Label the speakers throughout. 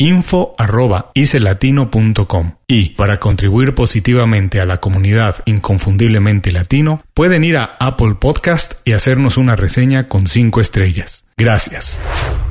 Speaker 1: info.icelatino.com y para contribuir positivamente a la comunidad inconfundiblemente latino pueden ir a Apple Podcast y hacernos una reseña con 5 estrellas. Gracias.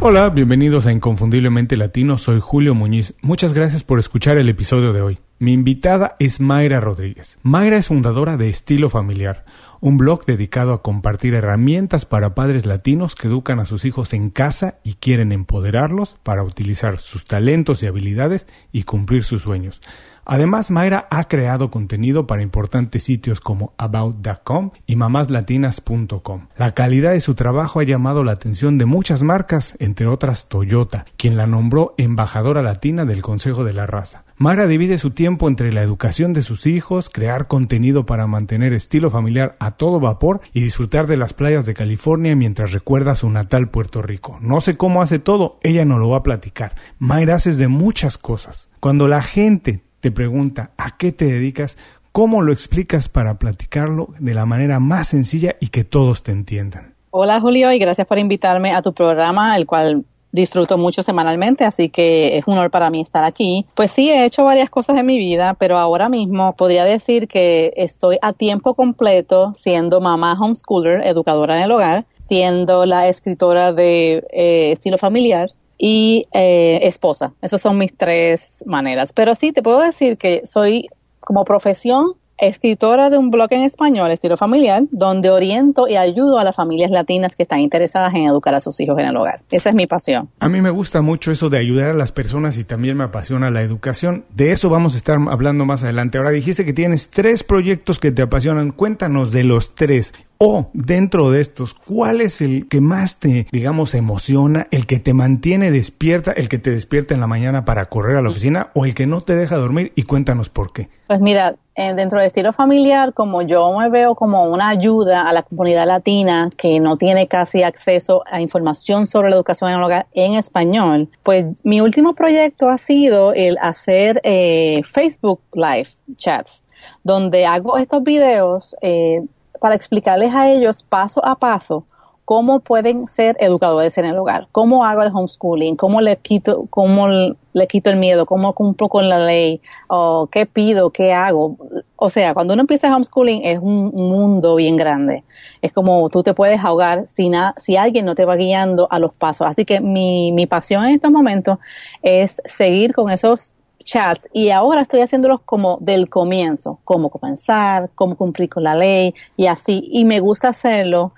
Speaker 1: Hola, bienvenidos a Inconfundiblemente Latino, soy Julio Muñiz. Muchas gracias por escuchar el episodio de hoy. Mi invitada es Mayra Rodríguez. Mayra es fundadora de Estilo Familiar, un blog dedicado a compartir herramientas para padres latinos que educan a sus hijos en casa y quieren empoderarlos para utilizar sus talentos y habilidades y cumplir sus sueños. Además, Mayra ha creado contenido para importantes sitios como About.com y mamáslatinas.com. La calidad de su trabajo ha llamado la atención de muchas marcas, entre otras Toyota, quien la nombró embajadora latina del Consejo de la Raza. Mayra divide su tiempo entre la educación de sus hijos, crear contenido para mantener estilo familiar a todo vapor y disfrutar de las playas de California mientras recuerda su natal Puerto Rico. No sé cómo hace todo, ella no lo va a platicar. Mayra hace de muchas cosas. Cuando la gente pregunta a qué te dedicas, ¿cómo lo explicas para platicarlo de la manera más sencilla y que todos te entiendan?
Speaker 2: Hola Julio y gracias por invitarme a tu programa, el cual disfruto mucho semanalmente, así que es un honor para mí estar aquí. Pues sí, he hecho varias cosas en mi vida, pero ahora mismo podría decir que estoy a tiempo completo siendo mamá homeschooler, educadora en el hogar, siendo la escritora de eh, estilo familiar y eh, esposa. Esas son mis tres maneras. Pero sí, te puedo decir que soy como profesión escritora de un blog en español, estilo familiar, donde oriento y ayudo a las familias latinas que están interesadas en educar a sus hijos en el hogar. Esa es mi pasión.
Speaker 1: A mí me gusta mucho eso de ayudar a las personas y también me apasiona la educación. De eso vamos a estar hablando más adelante. Ahora dijiste que tienes tres proyectos que te apasionan. Cuéntanos de los tres. O dentro de estos, ¿cuál es el que más te, digamos, emociona, el que te mantiene despierta, el que te despierta en la mañana para correr a la oficina o el que no te deja dormir? Y cuéntanos por qué.
Speaker 2: Pues mira, eh, dentro de estilo familiar, como yo me veo como una ayuda a la comunidad latina que no tiene casi acceso a información sobre la educación en el hogar en español, pues mi último proyecto ha sido el hacer eh, Facebook Live chats, donde hago estos videos eh, para explicarles a ellos paso a paso cómo pueden ser educadores en el hogar, cómo hago el homeschooling, cómo le quito, cómo le quito el miedo, cómo cumplo con la ley, o qué pido, qué hago. O sea, cuando uno empieza homeschooling es un mundo bien grande. Es como tú te puedes ahogar si, si alguien no te va guiando a los pasos. Así que mi, mi pasión en estos momentos es seguir con esos chats y ahora estoy haciéndolos como del comienzo, cómo comenzar, cómo cumplir con la ley y así. Y me gusta hacerlo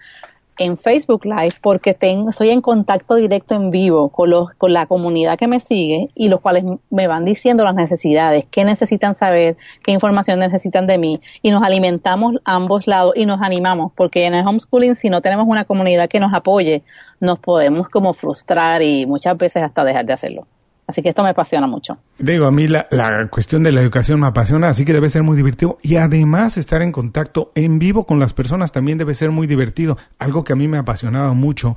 Speaker 2: en Facebook Live porque tengo, estoy en contacto directo en vivo con, los, con la comunidad que me sigue y los cuales me van diciendo las necesidades, qué necesitan saber, qué información necesitan de mí y nos alimentamos ambos lados y nos animamos porque en el homeschooling si no tenemos una comunidad que nos apoye nos podemos como frustrar y muchas veces hasta dejar de hacerlo. Así que esto me apasiona mucho.
Speaker 1: Digo, a mí la, la, cuestión de la educación me apasiona, así que debe ser muy divertido. Y además estar en contacto en vivo con las personas también debe ser muy divertido. Algo que a mí me apasionaba mucho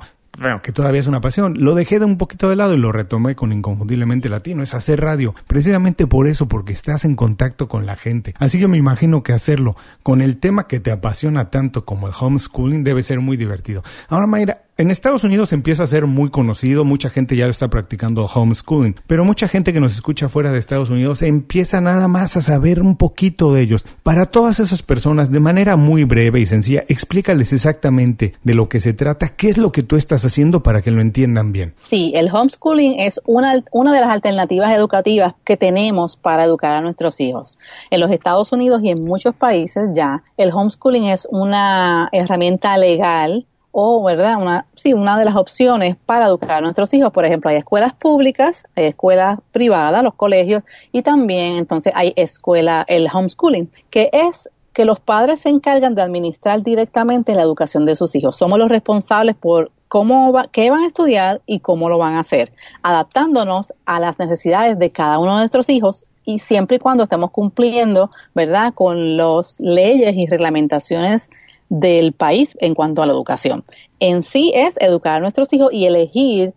Speaker 1: que todavía es una pasión. Lo dejé de un poquito de lado y lo retomé con Inconfundiblemente Latino, es hacer radio. Precisamente por eso, porque estás en contacto con la gente. Así que me imagino que hacerlo con el tema que te apasiona tanto como el homeschooling debe ser muy divertido. Ahora, Mayra, En Estados Unidos empieza a ser muy conocido, mucha gente ya está practicando homeschooling, pero mucha gente que nos escucha fuera de Estados Unidos empieza nada más a saber un poquito de ellos. Para todas esas personas, de manera muy breve y sencilla, explícales exactamente de lo que se trata, qué es lo que tú estás haciendo para que lo entiendan bien.
Speaker 2: Sí, el homeschooling es una, una de las alternativas educativas que tenemos para educar a nuestros hijos. En los Estados Unidos y en muchos países ya, el homeschooling es una herramienta legal o, ¿verdad? Una, sí, una de las opciones para educar a nuestros hijos. Por ejemplo, hay escuelas públicas, hay escuelas privadas, los colegios, y también entonces hay escuela, el homeschooling, que es que los padres se encargan de administrar directamente la educación de sus hijos. Somos los responsables por cómo va, qué van a estudiar y cómo lo van a hacer, adaptándonos a las necesidades de cada uno de nuestros hijos y siempre y cuando estemos cumpliendo, ¿verdad?, con las leyes y reglamentaciones del país en cuanto a la educación. En sí es educar a nuestros hijos y elegir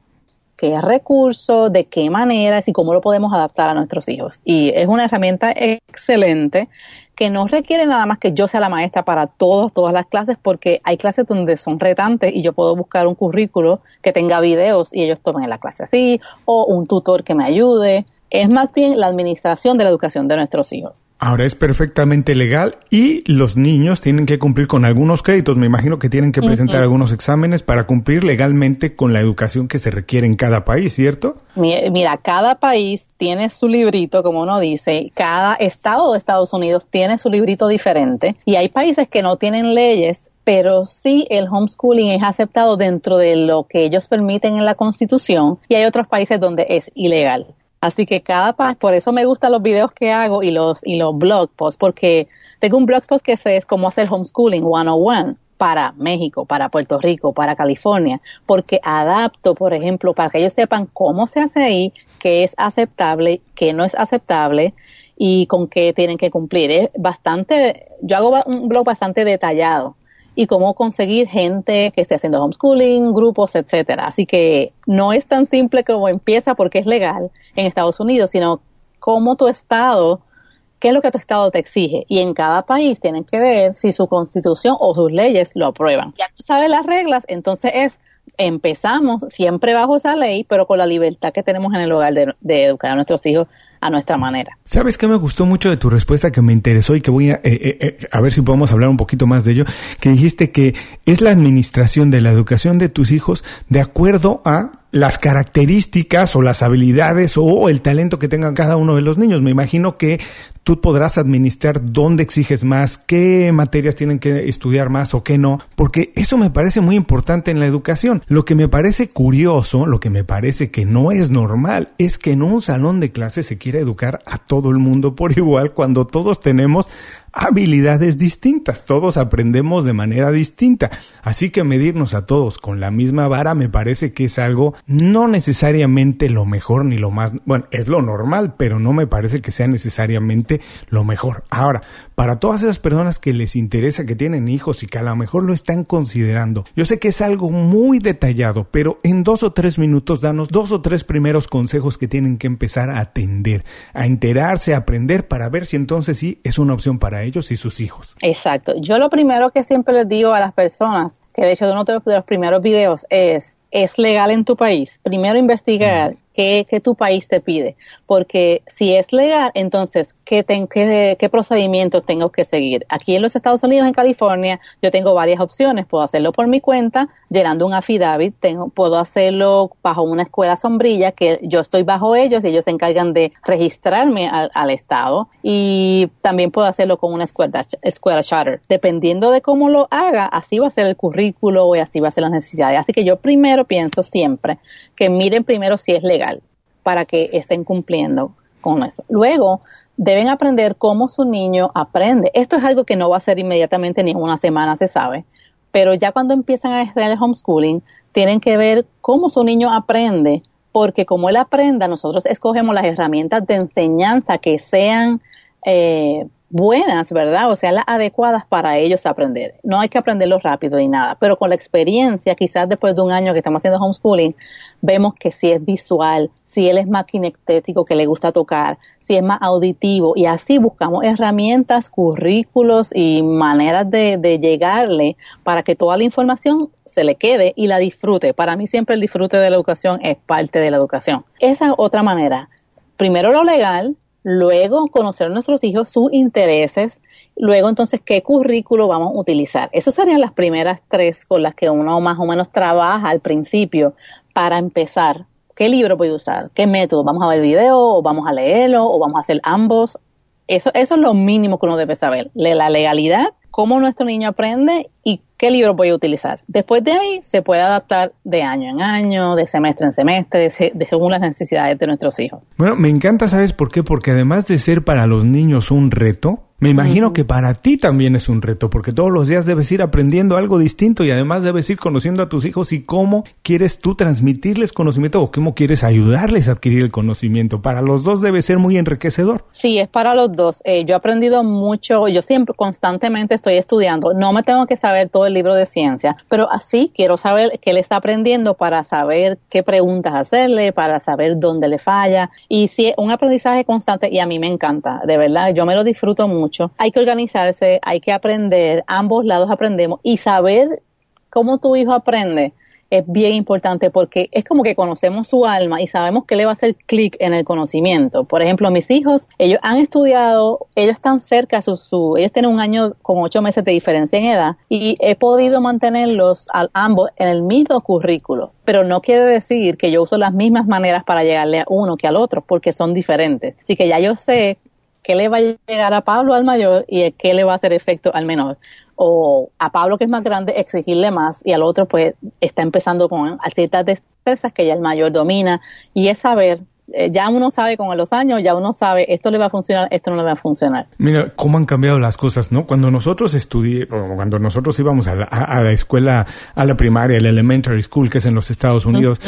Speaker 2: qué recursos, de qué maneras y cómo lo podemos adaptar a nuestros hijos. Y es una herramienta excelente que no requiere nada más que yo sea la maestra para todos, todas las clases, porque hay clases donde son retantes y yo puedo buscar un currículo que tenga videos y ellos tomen la clase así, o un tutor que me ayude. Es más bien la administración de la educación de nuestros hijos.
Speaker 1: Ahora es perfectamente legal y los niños tienen que cumplir con algunos créditos. Me imagino que tienen que presentar algunos exámenes para cumplir legalmente con la educación que se requiere en cada país, ¿cierto?
Speaker 2: Mira, cada país tiene su librito, como uno dice. Cada estado de Estados Unidos tiene su librito diferente y hay países que no tienen leyes pero sí el homeschooling es aceptado dentro de lo que ellos permiten en la Constitución y hay otros países donde es ilegal. Así que cada por eso me gustan los videos que hago y los, y los blog posts, porque tengo un blog post que es cómo hacer homeschooling 101 para México, para Puerto Rico, para California, porque adapto, por ejemplo, para que ellos sepan cómo se hace ahí, qué es aceptable, qué no es aceptable y con qué tienen que cumplir. Es bastante, yo hago un blog bastante detallado y cómo conseguir gente que esté haciendo homeschooling, grupos, etcétera. Así que no es tan simple como empieza porque es legal en Estados Unidos, sino cómo tu estado, qué es lo que tu estado te exige. Y en cada país tienen que ver si su constitución o sus leyes lo aprueban. Ya tú sabes las reglas, entonces es empezamos siempre bajo esa ley, pero con la libertad que tenemos en el hogar de, de educar a nuestros hijos a nuestra manera.
Speaker 1: ¿Sabes qué me gustó mucho de tu respuesta que me interesó y que voy a, eh, eh, eh, a ver si podemos hablar un poquito más de ello? Que dijiste que es la administración de la educación de tus hijos de acuerdo a las características o las habilidades o el talento que tengan cada uno de los niños. Me imagino que tú podrás administrar dónde exiges más, qué materias tienen que estudiar más o qué no, porque eso me parece muy importante en la educación. Lo que me parece curioso, lo que me parece que no es normal, es que en un salón de clases se quiera educar a todo el mundo por igual cuando todos tenemos habilidades distintas, todos aprendemos de manera distinta, así que medirnos a todos con la misma vara me parece que es algo no necesariamente lo mejor ni lo más, bueno, es lo normal, pero no me parece que sea necesariamente lo mejor. Ahora, para todas esas personas que les interesa que tienen hijos y que a lo mejor lo están considerando, yo sé que es algo muy detallado, pero en dos o tres minutos danos dos o tres primeros consejos que tienen que empezar a atender, a enterarse, a aprender para ver si entonces sí es una opción para ellos y sus hijos.
Speaker 2: Exacto. Yo lo primero que siempre les digo a las personas, que de hecho uno de los primeros videos es, ¿es legal en tu país? Primero investigar qué, qué tu país te pide. Porque si es legal, entonces, ¿qué, qué, qué procedimientos tengo que seguir? Aquí en los Estados Unidos, en California, yo tengo varias opciones. Puedo hacerlo por mi cuenta, llenando un affidavit. Tengo, puedo hacerlo bajo una escuela sombrilla, que yo estoy bajo ellos y ellos se encargan de registrarme al, Estado. Y también puedo hacerlo con una escuela, escuela charter. Dependiendo de cómo lo haga, así va a ser el currículo y así va a ser las necesidades. Así que yo primero pienso siempre que miren primero si es legal para que estén cumpliendo con eso. Luego, deben aprender cómo su niño aprende. Esto es algo que no va a ser inmediatamente ni en una semana, se sabe, pero ya cuando empiezan a estudiar el homeschooling, tienen que ver cómo su niño aprende, porque como él aprenda, nosotros escogemos las herramientas de enseñanza que sean eh, buenas, ¿verdad? O sea, las adecuadas para ellos aprender. No hay que aprenderlo rápido ni nada, pero con la experiencia, quizás después de un año que estamos haciendo homeschooling, vemos que si es visual, si él es más kinestético, que le gusta tocar, si es más auditivo, y así buscamos herramientas, currículos y maneras de, de llegarle para que toda la información se le quede y la disfrute. Para mí siempre el disfrute de la educación es parte de la educación. Esa es otra manera. Primero lo legal, luego conocer a nuestros hijos, sus intereses, luego entonces qué currículo vamos a utilizar. Esas serían las primeras tres con las que uno más o menos trabaja al principio para empezar. ¿Qué libro voy a usar? ¿Qué método? ¿Vamos a ver video o vamos a leerlo o vamos a hacer ambos? Eso, eso es lo mínimo que uno debe saber. La legalidad, cómo nuestro niño aprende y qué libro voy a utilizar. Después de ahí se puede adaptar de año en año, de semestre en semestre, de, según las necesidades de nuestros hijos.
Speaker 1: Bueno, me encanta, ¿sabes por qué? Porque además de ser para los niños un reto, me imagino que para ti también es un reto, porque todos los días debes ir aprendiendo algo distinto y además debes ir conociendo a tus hijos y cómo quieres tú transmitirles conocimiento o cómo quieres ayudarles a adquirir el conocimiento. Para los dos debe ser muy enriquecedor.
Speaker 2: Sí, es para los dos. Eh, yo he aprendido mucho, yo siempre constantemente estoy estudiando. No me tengo que saber todo el libro de ciencia, pero así quiero saber qué le está aprendiendo para saber qué preguntas hacerle, para saber dónde le falla. Y si es un aprendizaje constante y a mí me encanta, de verdad, yo me lo disfruto mucho hay que organizarse, hay que aprender, ambos lados aprendemos y saber cómo tu hijo aprende es bien importante porque es como que conocemos su alma y sabemos que le va a hacer clic en el conocimiento. Por ejemplo, mis hijos, ellos han estudiado, ellos están cerca, su, su, ellos tienen un año con ocho meses de diferencia en edad y he podido mantenerlos a ambos en el mismo currículo. Pero no quiere decir que yo uso las mismas maneras para llegarle a uno que al otro porque son diferentes. Así que ya yo sé qué le va a llegar a Pablo al mayor y qué le va a hacer efecto al menor. O a Pablo, que es más grande, exigirle más y al otro, pues, está empezando con ciertas destrezas que ya el mayor domina y es saber eh, ya uno sabe con los años, ya uno sabe esto le va a funcionar, esto no le va a funcionar.
Speaker 1: Mira cómo han cambiado las cosas, ¿no? Cuando nosotros estudié, cuando nosotros íbamos a la, a la, escuela, a la primaria, el elementary school, que es en los Estados Unidos,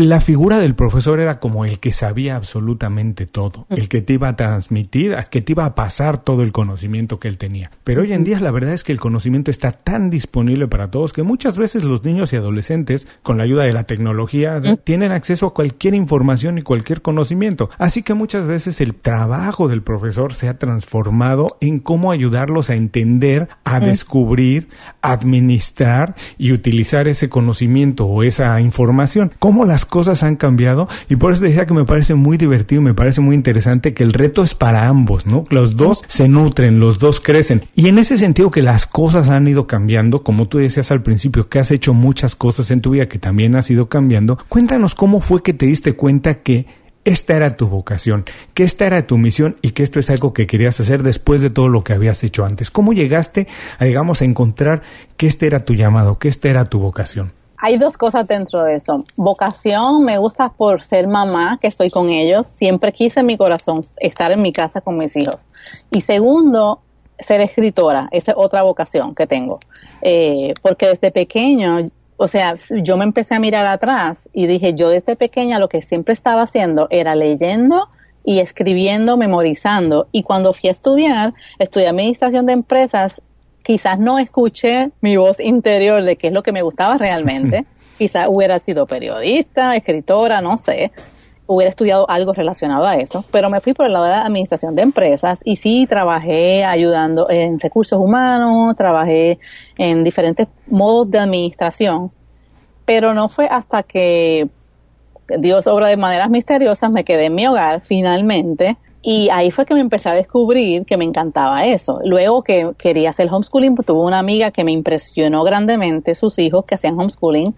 Speaker 1: la figura del profesor era como el que sabía absolutamente todo, el que te iba a transmitir, que te iba a pasar todo el conocimiento que él tenía. Pero hoy en día la verdad es que el conocimiento está tan disponible para todos que muchas veces los niños y adolescentes, con la ayuda de la tecnología, tienen acceso a cualquier información y cualquier conocimiento. Así que muchas veces el trabajo del profesor se ha transformado en cómo ayudarlos a entender, a descubrir, administrar y utilizar ese conocimiento o esa información. ¿Cómo las cosas han cambiado y por eso decía que me parece muy divertido, me parece muy interesante que el reto es para ambos, ¿no? Los dos se nutren, los dos crecen. Y en ese sentido que las cosas han ido cambiando, como tú decías al principio, que has hecho muchas cosas en tu vida que también has ido cambiando, cuéntanos cómo fue que te diste cuenta que esta era tu vocación, que esta era tu misión y que esto es algo que querías hacer después de todo lo que habías hecho antes. ¿Cómo llegaste a, digamos, a encontrar que este era tu llamado, que esta era tu vocación?
Speaker 2: Hay dos cosas dentro de eso. Vocación, me gusta por ser mamá, que estoy con ellos. Siempre quise en mi corazón estar en mi casa con mis hijos. Y segundo, ser escritora. Esa es otra vocación que tengo. Eh, porque desde pequeño, o sea, yo me empecé a mirar atrás y dije, yo desde pequeña lo que siempre estaba haciendo era leyendo y escribiendo, memorizando. Y cuando fui a estudiar, estudié administración de empresas quizás no escuché mi voz interior de qué es lo que me gustaba realmente. quizás hubiera sido periodista, escritora, no sé. Hubiera estudiado algo relacionado a eso, pero me fui por el lado de la administración de empresas y sí trabajé ayudando en recursos humanos, trabajé en diferentes modos de administración, pero no fue hasta que Dios obra de maneras misteriosas, me quedé en mi hogar finalmente y ahí fue que me empecé a descubrir que me encantaba eso. Luego que quería hacer homeschooling, pues tuve una amiga que me impresionó grandemente, sus hijos que hacían homeschooling,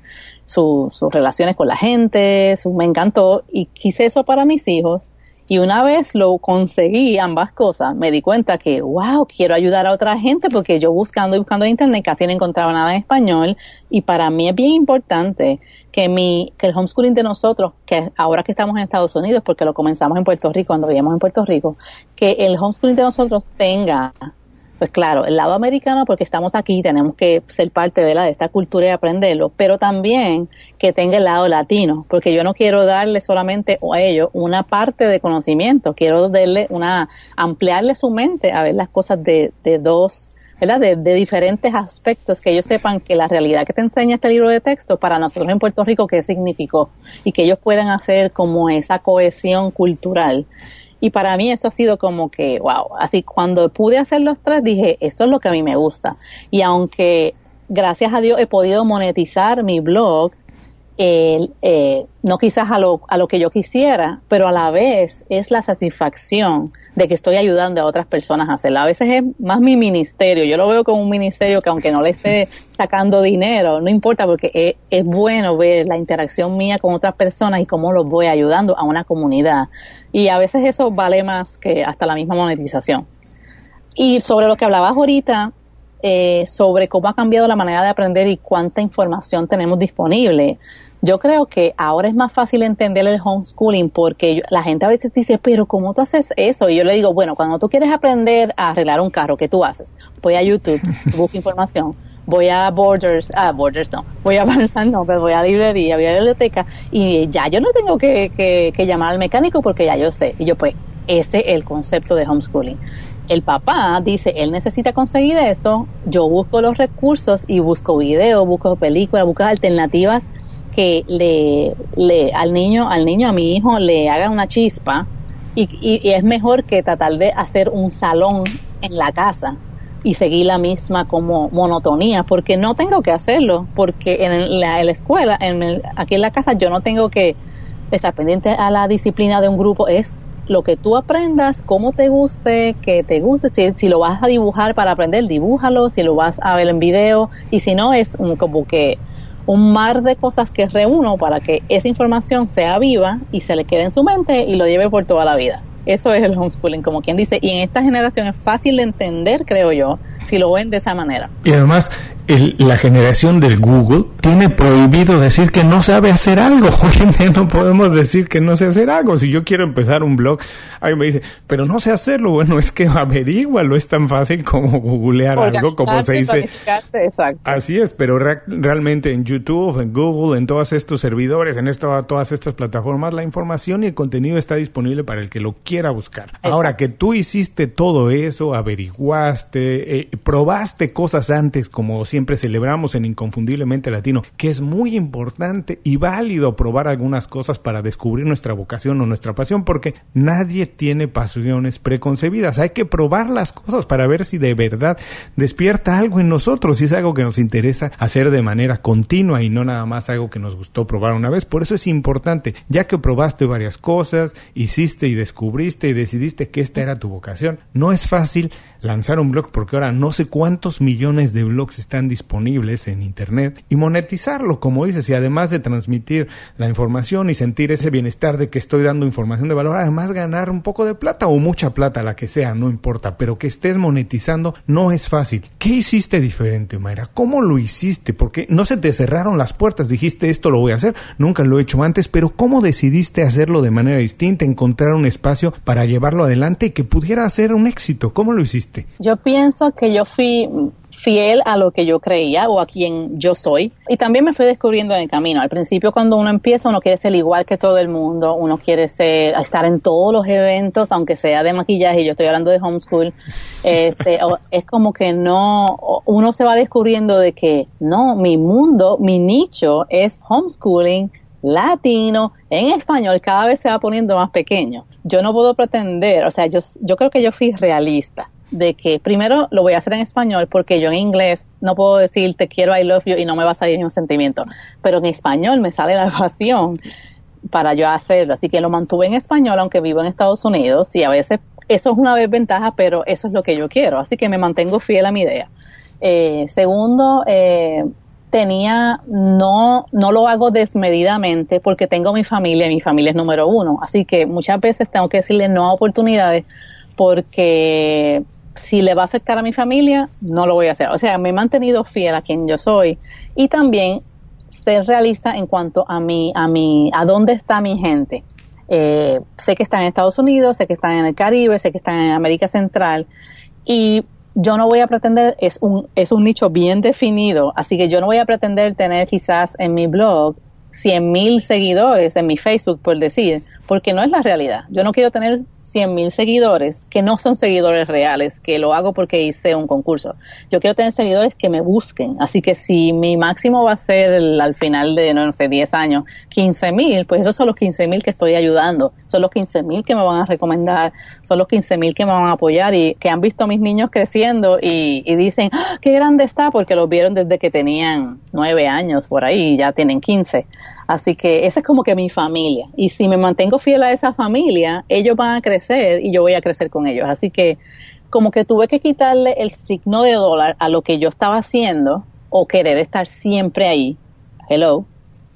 Speaker 2: sus relaciones con la gente, su, me encantó y quise eso para mis hijos. Y una vez lo conseguí, ambas cosas, me di cuenta que, wow, quiero ayudar a otra gente porque yo buscando y buscando en internet casi no encontraba nada en español y para mí es bien importante que mi, que el homeschooling de nosotros, que ahora que estamos en Estados Unidos, porque lo comenzamos en Puerto Rico, cuando vivíamos en Puerto Rico, que el homeschooling de nosotros tenga pues claro, el lado americano porque estamos aquí, tenemos que ser parte de, la, de esta cultura y aprenderlo, pero también que tenga el lado latino, porque yo no quiero darle solamente a ellos una parte de conocimiento, quiero darle una, ampliarle su mente a ver las cosas de, de dos ¿verdad? De, de, diferentes aspectos, que ellos sepan que la realidad que te enseña este libro de texto para nosotros en Puerto Rico, qué significó, y que ellos puedan hacer como esa cohesión cultural y para mí eso ha sido como que, wow, así cuando pude hacer los tres dije, esto es lo que a mí me gusta. Y aunque gracias a Dios he podido monetizar mi blog, eh, no quizás a lo, a lo que yo quisiera, pero a la vez es la satisfacción de que estoy ayudando a otras personas a hacerlo. A veces es más mi ministerio, yo lo veo como un ministerio que aunque no le esté sacando dinero, no importa porque es, es bueno ver la interacción mía con otras personas y cómo los voy ayudando a una comunidad. Y a veces eso vale más que hasta la misma monetización. Y sobre lo que hablabas ahorita, eh, sobre cómo ha cambiado la manera de aprender y cuánta información tenemos disponible. Yo creo que ahora es más fácil entender el homeschooling porque la gente a veces dice, pero ¿cómo tú haces eso? Y yo le digo, bueno, cuando tú quieres aprender a arreglar un carro, ¿qué tú haces? Voy a YouTube, busco información, voy a Borders, ah, Borders no, voy a Barnes no, pero voy a librería, voy a la biblioteca y ya yo no tengo que, que, que llamar al mecánico porque ya yo sé. Y yo pues, ese es el concepto de homeschooling el papá dice, él necesita conseguir esto, yo busco los recursos y busco videos, busco películas, busco alternativas que le, le, al niño, al niño, a mi hijo, le haga una chispa y, y, es mejor que tratar de hacer un salón en la casa y seguir la misma como monotonía, porque no tengo que hacerlo, porque en la, la escuela, en aquí en la casa yo no tengo que estar pendiente a la disciplina de un grupo, es lo que tú aprendas, cómo te guste, que te guste, si, si, lo vas a dibujar para aprender, dibújalo, si lo vas a ver en video, y si no, es como que un mar de cosas que reúno para que esa información sea viva y se le quede en su mente y lo lleve por toda la vida. Eso es el homeschooling, como quien dice. Y en esta generación es fácil de entender, creo yo, si lo ven de esa manera.
Speaker 1: Y además, la generación del Google tiene prohibido decir que no sabe hacer algo. Día no podemos decir que no sé hacer algo. Si yo quiero empezar un blog, alguien me dice, pero no sé hacerlo. Bueno, es que averígualo. Es tan fácil como googlear algo, como se dice. Así es, pero realmente en YouTube, en Google, en todos estos servidores, en esto, todas estas plataformas, la información y el contenido está disponible para el que lo quiera buscar. Ahora que tú hiciste todo eso, averiguaste, eh, probaste cosas antes como siempre celebramos en Inconfundiblemente Latino, que es muy importante y válido probar algunas cosas para descubrir nuestra vocación o nuestra pasión, porque nadie tiene pasiones preconcebidas. Hay que probar las cosas para ver si de verdad despierta algo en nosotros, si es algo que nos interesa hacer de manera continua y no nada más algo que nos gustó probar una vez. Por eso es importante, ya que probaste varias cosas, hiciste y descubriste y decidiste que esta era tu vocación, no es fácil lanzar un blog porque ahora no sé cuántos millones de blogs están disponibles en internet y monetizarlo, como dices, y además de transmitir la información y sentir ese bienestar de que estoy dando información de valor, además ganar un poco de plata o mucha plata, la que sea, no importa, pero que estés monetizando no es fácil. ¿Qué hiciste diferente, Mayra? ¿Cómo lo hiciste? Porque no se te cerraron las puertas, dijiste esto lo voy a hacer, nunca lo he hecho antes, pero ¿cómo decidiste hacerlo de manera distinta, encontrar un espacio para llevarlo adelante y que pudiera ser un éxito? ¿Cómo lo hiciste?
Speaker 2: Yo pienso que yo fui fiel a lo que yo creía o a quien yo soy. Y también me fui descubriendo en el camino. Al principio cuando uno empieza uno quiere ser igual que todo el mundo, uno quiere ser estar en todos los eventos, aunque sea de maquillaje, yo estoy hablando de homeschool, este, es como que no, uno se va descubriendo de que no, mi mundo, mi nicho es homeschooling latino, en español, cada vez se va poniendo más pequeño. Yo no puedo pretender, o sea, yo, yo creo que yo fui realista de que primero lo voy a hacer en español porque yo en inglés no puedo decir te quiero, I love you y no me va a salir un sentimiento, pero en español me sale la pasión para yo hacerlo, así que lo mantuve en español aunque vivo en Estados Unidos y a veces eso es una desventaja, pero eso es lo que yo quiero, así que me mantengo fiel a mi idea. Eh, segundo, eh, tenía, no, no lo hago desmedidamente porque tengo mi familia y mi familia es número uno, así que muchas veces tengo que decirle no a oportunidades porque si le va a afectar a mi familia, no lo voy a hacer. O sea, me he mantenido fiel a quien yo soy y también ser realista en cuanto a mi, a mi, a dónde está mi gente. Eh, sé que están en Estados Unidos, sé que están en el Caribe, sé que están en América Central y yo no voy a pretender, es un, es un nicho bien definido, así que yo no voy a pretender tener quizás en mi blog 100 mil seguidores en mi Facebook, por decir, porque no es la realidad. Yo no quiero tener 100 mil seguidores que no son seguidores reales, que lo hago porque hice un concurso. Yo quiero tener seguidores que me busquen. Así que si mi máximo va a ser al final de, no sé, 10 años, 15 mil, pues esos son los 15 mil que estoy ayudando. Son los 15 mil que me van a recomendar, son los 15 mil que me van a apoyar y que han visto a mis niños creciendo y, dicen, ¡Ah, qué grande está, porque los vieron desde que tenían 9 años por ahí y ya tienen 15. Así que esa es como que mi familia. Y si me mantengo fiel a esa familia, ellos van a crecer y yo voy a crecer con ellos. Así que como que tuve que quitarle el signo de dólar a lo que yo estaba haciendo o querer estar siempre ahí. Hello.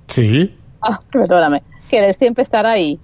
Speaker 1: Sí.
Speaker 2: Ah, perdóname. Querer siempre estar ahí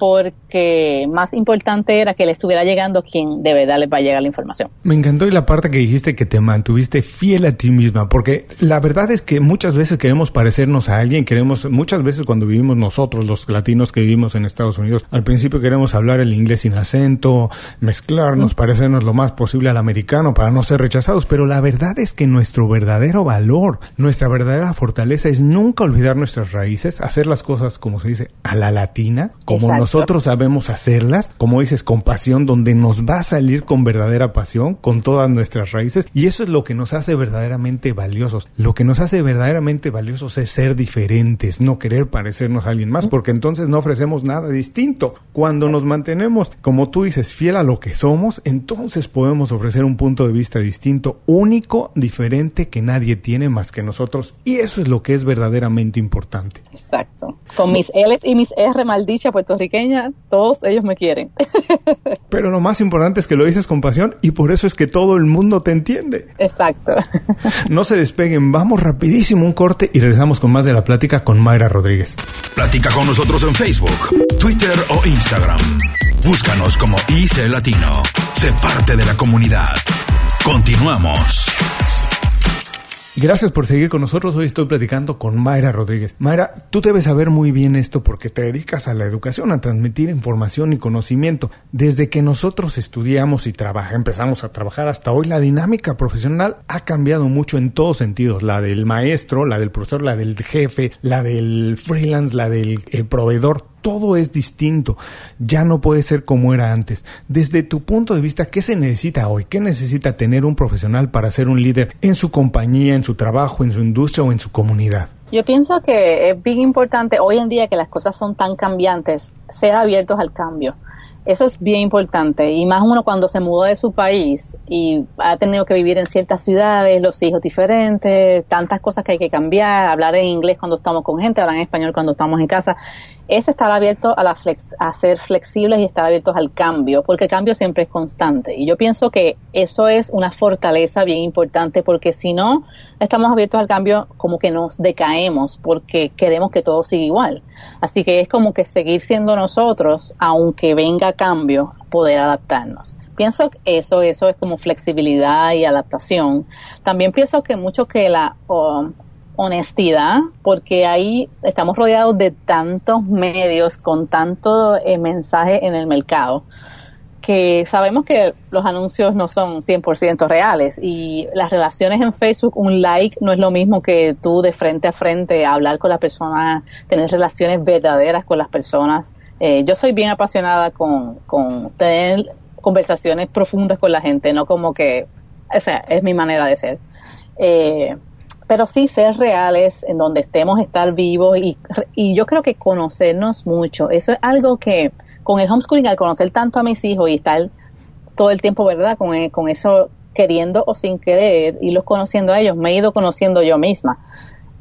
Speaker 2: porque más importante era que le estuviera llegando quien de verdad les va a llegar la información.
Speaker 1: Me encantó y la parte que dijiste que te mantuviste fiel a ti misma, porque la verdad es que muchas veces queremos parecernos a alguien, queremos, muchas veces cuando vivimos nosotros, los latinos que vivimos en Estados Unidos, al principio queremos hablar el inglés sin acento, mezclarnos, parecernos lo más posible al americano para no ser rechazados, pero la verdad es que nuestro verdadero valor, nuestra verdadera fortaleza es nunca olvidar nuestras raíces, hacer las cosas como se dice a la latina, como nos nosotros sabemos hacerlas, como dices, con pasión, donde nos va a salir con verdadera pasión, con todas nuestras raíces, y eso es lo que nos hace verdaderamente valiosos. Lo que nos hace verdaderamente valiosos es ser diferentes, no querer parecernos a alguien más, porque entonces no ofrecemos nada distinto. Cuando nos mantenemos, como tú dices, fiel a lo que somos, entonces podemos ofrecer un punto de vista distinto, único, diferente, que nadie tiene más que nosotros, y eso es lo que es verdaderamente importante.
Speaker 2: Exacto. Con mis L's y mis R maldicha puertorriqueña todos ellos me quieren.
Speaker 1: Pero lo más importante es que lo dices con pasión y por eso es que todo el mundo te entiende.
Speaker 2: Exacto.
Speaker 1: No se despeguen, vamos rapidísimo un corte y regresamos con más de la plática con Mayra Rodríguez.
Speaker 3: Platica con nosotros en Facebook, Twitter o Instagram. Búscanos como IC Latino. Sé parte de la comunidad. Continuamos.
Speaker 1: Gracias por seguir con nosotros. Hoy estoy platicando con Mayra Rodríguez. Mayra, tú debes saber muy bien esto porque te dedicas a la educación, a transmitir información y conocimiento. Desde que nosotros estudiamos y empezamos a trabajar hasta hoy, la dinámica profesional ha cambiado mucho en todos sentidos. La del maestro, la del profesor, la del jefe, la del freelance, la del eh, proveedor todo es distinto, ya no puede ser como era antes. Desde tu punto de vista, ¿qué se necesita hoy? ¿Qué necesita tener un profesional para ser un líder en su compañía, en su trabajo, en su industria o en su comunidad?
Speaker 2: Yo pienso que es bien importante hoy en día que las cosas son tan cambiantes, ser abiertos al cambio. Eso es bien importante y más uno cuando se mudó de su país y ha tenido que vivir en ciertas ciudades, los hijos diferentes, tantas cosas que hay que cambiar, hablar en inglés cuando estamos con gente, hablar en español cuando estamos en casa es estar abierto a, la flex, a ser flexibles y estar abiertos al cambio, porque el cambio siempre es constante. Y yo pienso que eso es una fortaleza bien importante, porque si no estamos abiertos al cambio, como que nos decaemos, porque queremos que todo siga igual. Así que es como que seguir siendo nosotros, aunque venga cambio, poder adaptarnos. Pienso que eso, eso es como flexibilidad y adaptación. También pienso que mucho que la honestidad, porque ahí estamos rodeados de tantos medios con tanto eh, mensaje en el mercado que sabemos que los anuncios no son 100% reales y las relaciones en Facebook, un like no es lo mismo que tú de frente a frente hablar con la persona, tener relaciones verdaderas con las personas. Eh, yo soy bien apasionada con, con tener conversaciones profundas con la gente, no como que, o sea, es mi manera de ser. Eh, pero sí ser reales en donde estemos, estar vivos y, y yo creo que conocernos mucho. Eso es algo que con el homeschooling, al conocer tanto a mis hijos y estar todo el tiempo, ¿verdad? Con, eh, con eso queriendo o sin querer, y los conociendo a ellos, me he ido conociendo yo misma.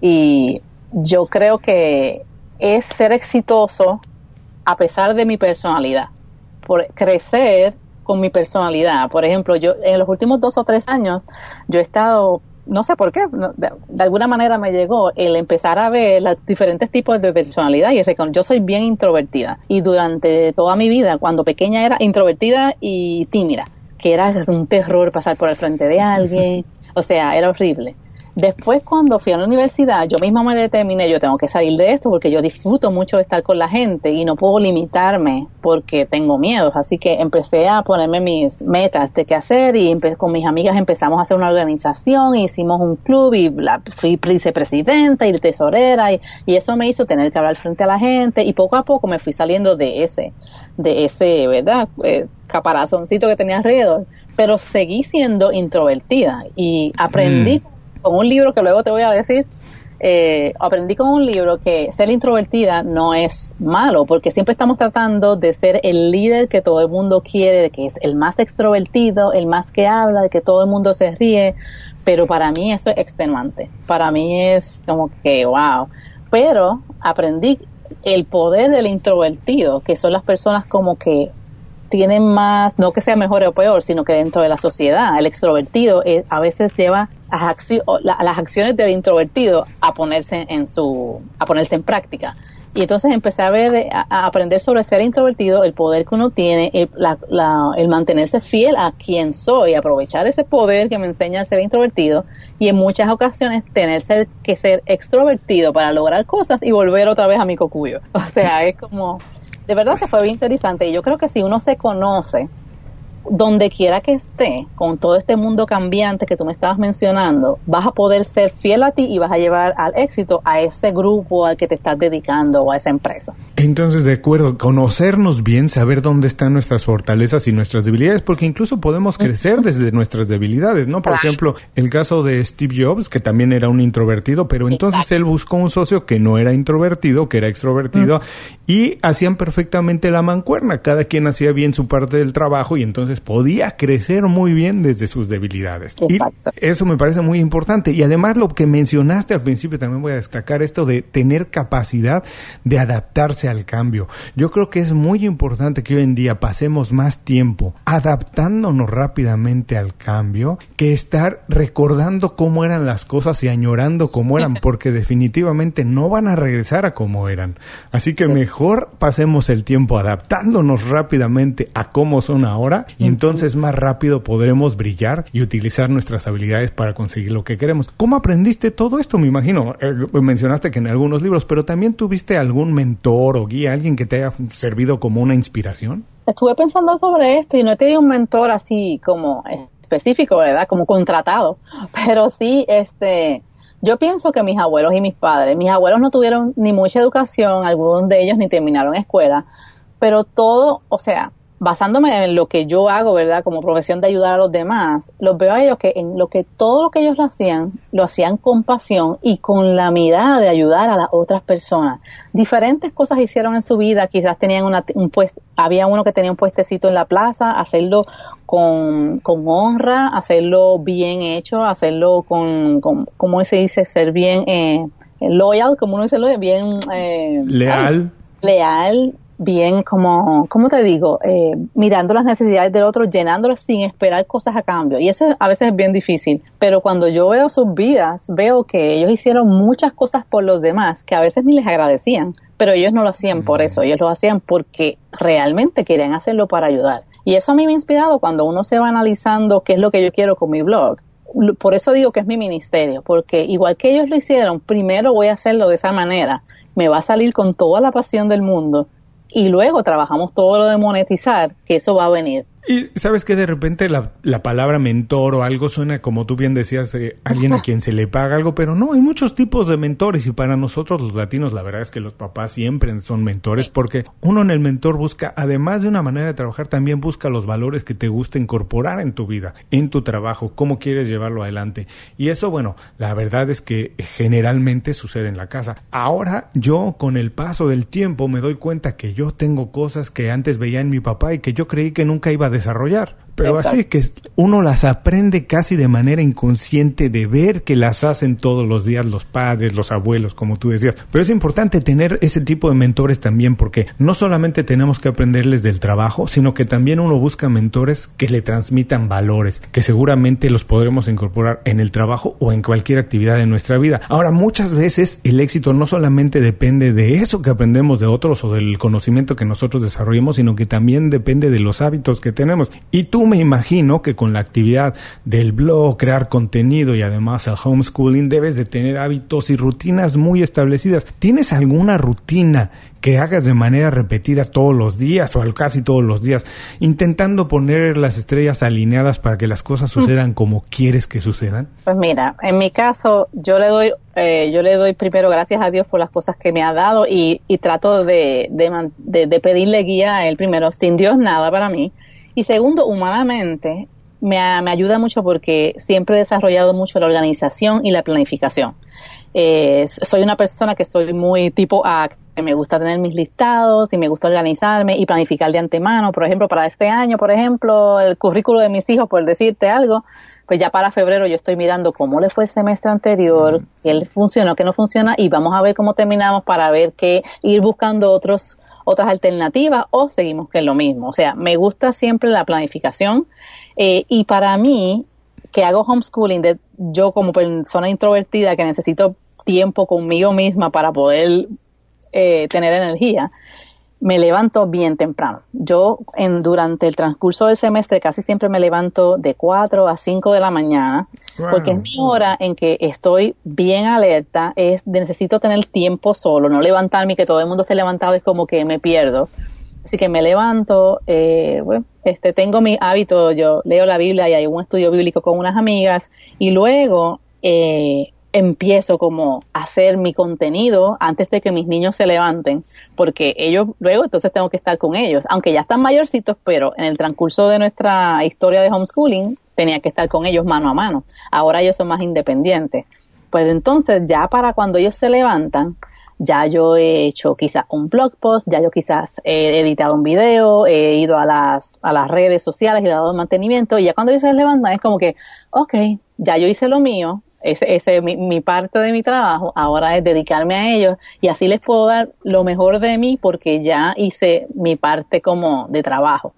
Speaker 2: Y yo creo que es ser exitoso a pesar de mi personalidad, por crecer con mi personalidad. Por ejemplo, yo en los últimos dos o tres años, yo he estado no sé por qué, de, alguna manera me llegó el empezar a ver los diferentes tipos de personalidad y yo soy bien introvertida y durante toda mi vida, cuando pequeña era introvertida y tímida, que era un terror pasar por el frente de alguien, o sea, era horrible. Después, cuando fui a la universidad, yo misma me determiné, yo tengo que salir de esto porque yo disfruto mucho de estar con la gente y no puedo limitarme porque tengo miedos. Así que empecé a ponerme mis metas de qué hacer y con mis amigas empezamos a hacer una organización, hicimos un club y la, fui vicepresidenta y tesorera y, eso me hizo tener que hablar frente a la gente y poco a poco me fui saliendo de ese, de ese, ¿verdad? Eh, caparazoncito que tenía alrededor, pero seguí siendo introvertida y aprendí mm con un libro que luego te voy a decir, eh, aprendí con un libro que ser introvertida no es malo, porque siempre estamos tratando de ser el líder que todo el mundo quiere, que es el más extrovertido, el más que habla, de que todo el mundo se ríe, pero para mí eso es extenuante, para mí es como que, wow, pero aprendí el poder del introvertido, que son las personas como que tienen más, no que sea mejor o peor, sino que dentro de la sociedad, el extrovertido eh, a veces lleva a, las acciones del introvertido a ponerse en su, a ponerse en práctica. Y entonces empecé a ver, a, aprender sobre ser introvertido, el poder que uno tiene, el, el mantenerse fiel a quien soy, aprovechar ese poder que me enseña a ser introvertido y en muchas ocasiones tener que ser extrovertido para lograr cosas y volver otra vez a mi cocuyo. O sea, es como de verdad que fue bien interesante. Y yo creo que si uno se conoce donde quiera que esté, con todo este mundo cambiante que tú me estabas mencionando, vas a poder ser fiel a ti y vas a llevar al éxito a ese grupo al que te estás dedicando o a esa empresa.
Speaker 1: Entonces, de acuerdo, conocernos bien, saber dónde están nuestras fortalezas y nuestras debilidades, porque incluso podemos crecer desde nuestras debilidades, ¿no? Por ejemplo, el caso de Steve Jobs, que también era un introvertido, pero entonces él buscó un socio que no era introvertido, que era extrovertido, y hacían perfectamente la mancuerna, cada quien hacía bien su parte del trabajo y entonces podía crecer muy bien desde sus debilidades. Y eso me parece muy importante. Y además lo que mencionaste al principio, también voy a destacar esto de tener capacidad de adaptarse al cambio. Yo creo que es muy importante que hoy en día pasemos más tiempo adaptándonos rápidamente al cambio que estar recordando cómo eran las cosas y añorando cómo eran, porque definitivamente no van a regresar a cómo eran. Así que mejor pasemos el tiempo adaptándonos rápidamente a cómo son ahora y entonces más rápido podremos brillar y utilizar nuestras habilidades para conseguir lo que queremos. ¿Cómo aprendiste todo esto? Me imagino, eh, mencionaste que en algunos libros, pero también tuviste algún mentor o guía, alguien que te haya servido como una inspiración.
Speaker 2: Estuve pensando sobre esto y no he tenido un mentor así como específico, ¿verdad? Como contratado, pero sí, este, yo pienso que mis abuelos y mis padres, mis abuelos no tuvieron ni mucha educación, algunos de ellos ni terminaron escuela, pero todo, o sea, basándome en lo que yo hago, ¿verdad? Como profesión de ayudar a los demás, los veo a ellos que en lo que todo lo que ellos lo hacían, lo hacían con pasión y con la mirada de ayudar a las otras personas. Diferentes cosas hicieron en su vida, quizás tenían una, un pues, había uno que tenía un puestecito en la plaza, hacerlo con, con honra, hacerlo bien hecho, hacerlo con, con ¿cómo se dice? Ser bien, eh, loyal, como uno dice, bien,
Speaker 1: eh, leal.
Speaker 2: leal, bien como, ¿cómo te digo? Eh, mirando las necesidades del otro, llenándolas sin esperar cosas a cambio. Y eso a veces es bien difícil. Pero cuando yo veo sus vidas, veo que ellos hicieron muchas cosas por los demás que a veces ni les agradecían. Pero ellos no lo hacían por eso, ellos lo hacían porque realmente querían hacerlo para ayudar. Y eso a mí me ha inspirado cuando uno se va analizando qué es lo que yo quiero con mi blog. Por eso digo que es mi ministerio, porque igual que ellos lo hicieron, primero voy a hacerlo de esa manera. Me va a salir con toda la pasión del mundo y luego trabajamos todo lo de monetizar, que eso va a venir.
Speaker 1: Y sabes que de repente la, la, palabra mentor o algo suena como tú bien decías, de alguien a quien se le paga algo, pero no, hay muchos tipos de mentores y para nosotros los latinos la verdad es que los papás siempre son mentores porque uno en el mentor busca, además de una manera de trabajar, también busca los valores que te gusta incorporar en tu vida, en tu trabajo, cómo quieres llevarlo adelante. Y eso, bueno, la verdad es que generalmente sucede en la casa. Ahora yo con el paso del tiempo me doy cuenta que yo tengo cosas que antes veía en mi papá y que yo creí que nunca iba a desarrollar. Pero así que uno las aprende casi de manera inconsciente de ver que las hacen todos los días los padres, los abuelos, como tú decías. Pero es importante tener ese tipo de mentores también porque no solamente tenemos que aprenderles del trabajo, sino que también uno busca mentores que le transmitan valores, que seguramente los podremos incorporar en el trabajo o en cualquier actividad de nuestra vida. Ahora, muchas veces el éxito no solamente depende de eso que aprendemos de otros o del conocimiento que nosotros desarrollemos, sino que también depende de los hábitos que tenemos. Y tú me imagino que con la actividad del blog, crear contenido y además el homeschooling debes de tener hábitos y rutinas muy establecidas. ¿Tienes alguna rutina que hagas de manera repetida todos los días o casi todos los días, intentando poner las estrellas alineadas para que las cosas sucedan como quieres que sucedan?
Speaker 2: Pues mira, en mi caso yo le doy eh, yo le doy primero gracias a Dios por las cosas que me ha dado y, trato de, de, pedirle guía a él primero, sin Dios nada para mí. Y segundo, humanamente, me, me ayuda mucho porque siempre he desarrollado mucho la organización y la planificación. Eh, soy una persona que soy muy tipo A, que me gusta tener mis listados y me gusta organizarme y planificar de antemano. Por ejemplo, para este año, por ejemplo, el currículo de mis hijos, por decirte algo, pues ya para febrero yo estoy mirando cómo le fue el semestre anterior, si él funcionó, qué no funciona y vamos a ver cómo terminamos para ver qué, ir buscando otros otras alternativas o seguimos que es lo mismo. O sea, me gusta siempre la planificación eh, y para mí que hago homeschooling, yo como persona introvertida que necesito tiempo conmigo misma para poder eh, tener energía, me levanto bien temprano. Yo en, durante el transcurso del semestre casi siempre me levanto de 4 a 5 de la mañana, porque es mi hora en que estoy bien alerta, es necesito tener tiempo solo, no levantarme y que todo el mundo esté levantado es como que me pierdo. Así que me levanto, eh, bueno, este, tengo mi hábito, yo leo la Biblia y hay un estudio bíblico con unas amigas y luego eh, empiezo como a hacer mi contenido antes de que mis niños se levanten, porque ellos luego entonces tengo que estar con ellos, aunque ya están mayorcitos, pero en el transcurso de nuestra historia de homeschooling tenía que estar con ellos mano a mano. Ahora ellos son más independientes. Pues entonces ya para cuando ellos se levantan, ya yo he hecho quizás un blog post, ya yo quizás he editado un video, he ido a las, a las redes sociales y he dado mantenimiento y ya cuando ellos se levantan es como que, ok, ya yo hice lo mío, ese, ese mi, mi, parte de mi trabajo ahora es dedicarme a ellos y así les puedo dar lo mejor de mí porque ya hice mi parte como de trabajo.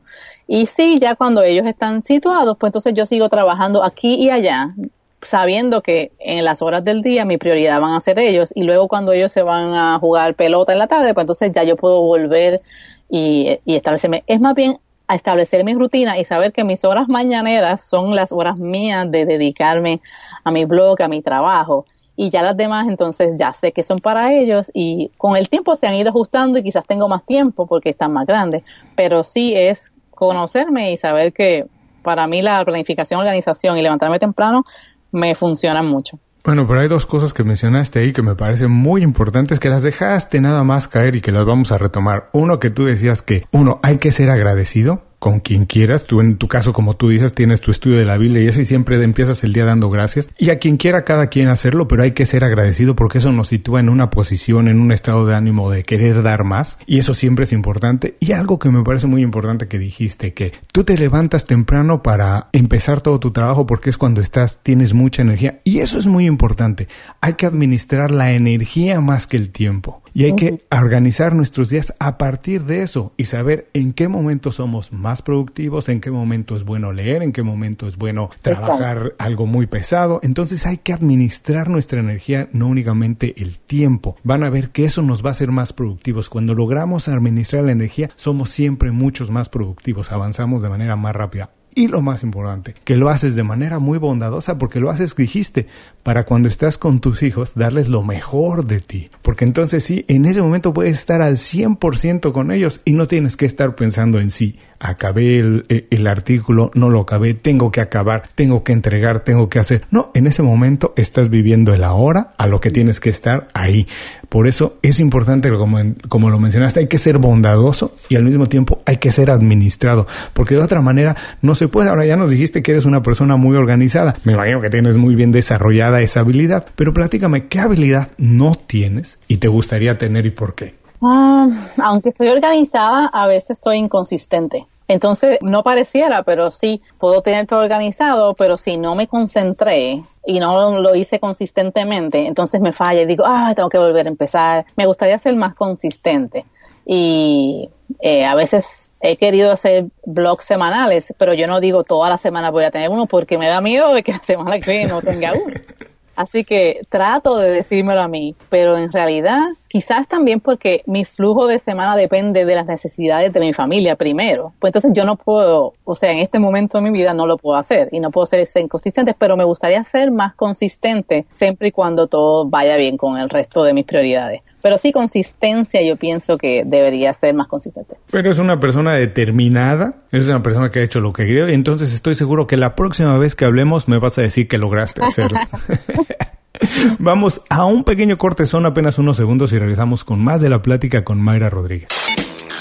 Speaker 2: Y sí, ya cuando ellos están situados, pues entonces yo sigo trabajando aquí y allá, sabiendo que en las horas del día mi prioridad van a ser ellos y luego cuando ellos se van a jugar pelota en la tarde, pues entonces ya yo puedo volver y, y establecerme. Es más bien a establecer mi rutina y saber que mis horas mañaneras son las horas mías de dedicarme a mi blog, a mi trabajo. Y ya las demás, entonces ya sé que son para ellos y con el tiempo se han ido ajustando y quizás tengo más tiempo porque están más grandes. Pero sí es conocerme y saber que para mí la planificación, organización y levantarme temprano me funcionan mucho.
Speaker 1: Bueno, pero hay dos cosas que mencionaste ahí que me parecen muy importantes, que las dejaste nada más caer y que las vamos a retomar. Uno que tú decías que, uno, hay que ser agradecido con quien quieras. Tú en tu caso, como tú dices, tienes tu estudio de la Biblia y eso y siempre empiezas el día dando gracias. Y a quien quiera cada quien hacerlo, pero hay que ser agradecido porque eso nos sitúa en una posición, en un estado de ánimo de querer dar más y eso siempre es importante. Y algo que me parece muy importante que dijiste, que tú te levantas temprano para empezar todo tu trabajo porque es cuando estás, tienes mucha energía y eso es muy importante. Hay que administrar la energía más que el tiempo. Y hay que organizar nuestros días a partir de eso y saber en qué momento somos más productivos, en qué momento es bueno leer, en qué momento es bueno trabajar algo muy pesado. Entonces hay que administrar nuestra energía, no únicamente el tiempo. Van a ver que eso nos va a hacer más productivos. Cuando logramos administrar la energía, somos siempre muchos más productivos, avanzamos de manera más rápida. Y lo más importante, que lo haces de manera muy bondadosa porque lo haces, dijiste, para cuando estás con tus hijos, darles lo mejor de ti. Porque entonces sí, en ese momento puedes estar al 100% con ellos y no tienes que estar pensando en sí. Acabé el, eh, el, artículo, no lo acabé, tengo que acabar, tengo que entregar, tengo que hacer. No, en ese momento estás viviendo el ahora a lo que tienes que estar ahí. Por eso es importante, como, como lo mencionaste, hay que ser bondadoso y al mismo tiempo hay que ser administrado. Porque de otra manera no se puede. Ahora ya nos dijiste que eres una persona muy organizada. Me imagino que tienes muy bien desarrollado esa habilidad, pero platícame, ¿qué habilidad no tienes y te gustaría tener y por qué?
Speaker 2: Ah, aunque soy organizada, a veces soy inconsistente. Entonces, no pareciera, pero sí, puedo tener todo organizado, pero si no me concentré y no lo hice consistentemente, entonces me falla y digo, ah, tengo que volver a empezar. Me gustaría ser más consistente. Y eh, a veces he querido hacer blogs semanales, pero yo no digo toda la semana voy a tener uno porque me da miedo de que la semana que viene no tenga uno. Así que trato de decírmelo a mí, pero en realidad Quizás también porque mi flujo de semana depende de las necesidades de mi familia primero. Pues entonces yo no puedo, o sea, en este momento de mi vida no lo puedo hacer y no puedo ser inconsistente, pero me gustaría ser más consistente siempre y cuando todo vaya bien con el resto de mis prioridades. Pero sí, consistencia yo pienso que debería ser más consistente.
Speaker 1: Pero es una persona determinada, es una persona que ha hecho lo que quería y entonces estoy seguro que la próxima vez que hablemos me vas a decir que lograste hacerlo. Vamos a un pequeño corte, son apenas unos segundos y regresamos con más de la plática con Mayra Rodríguez.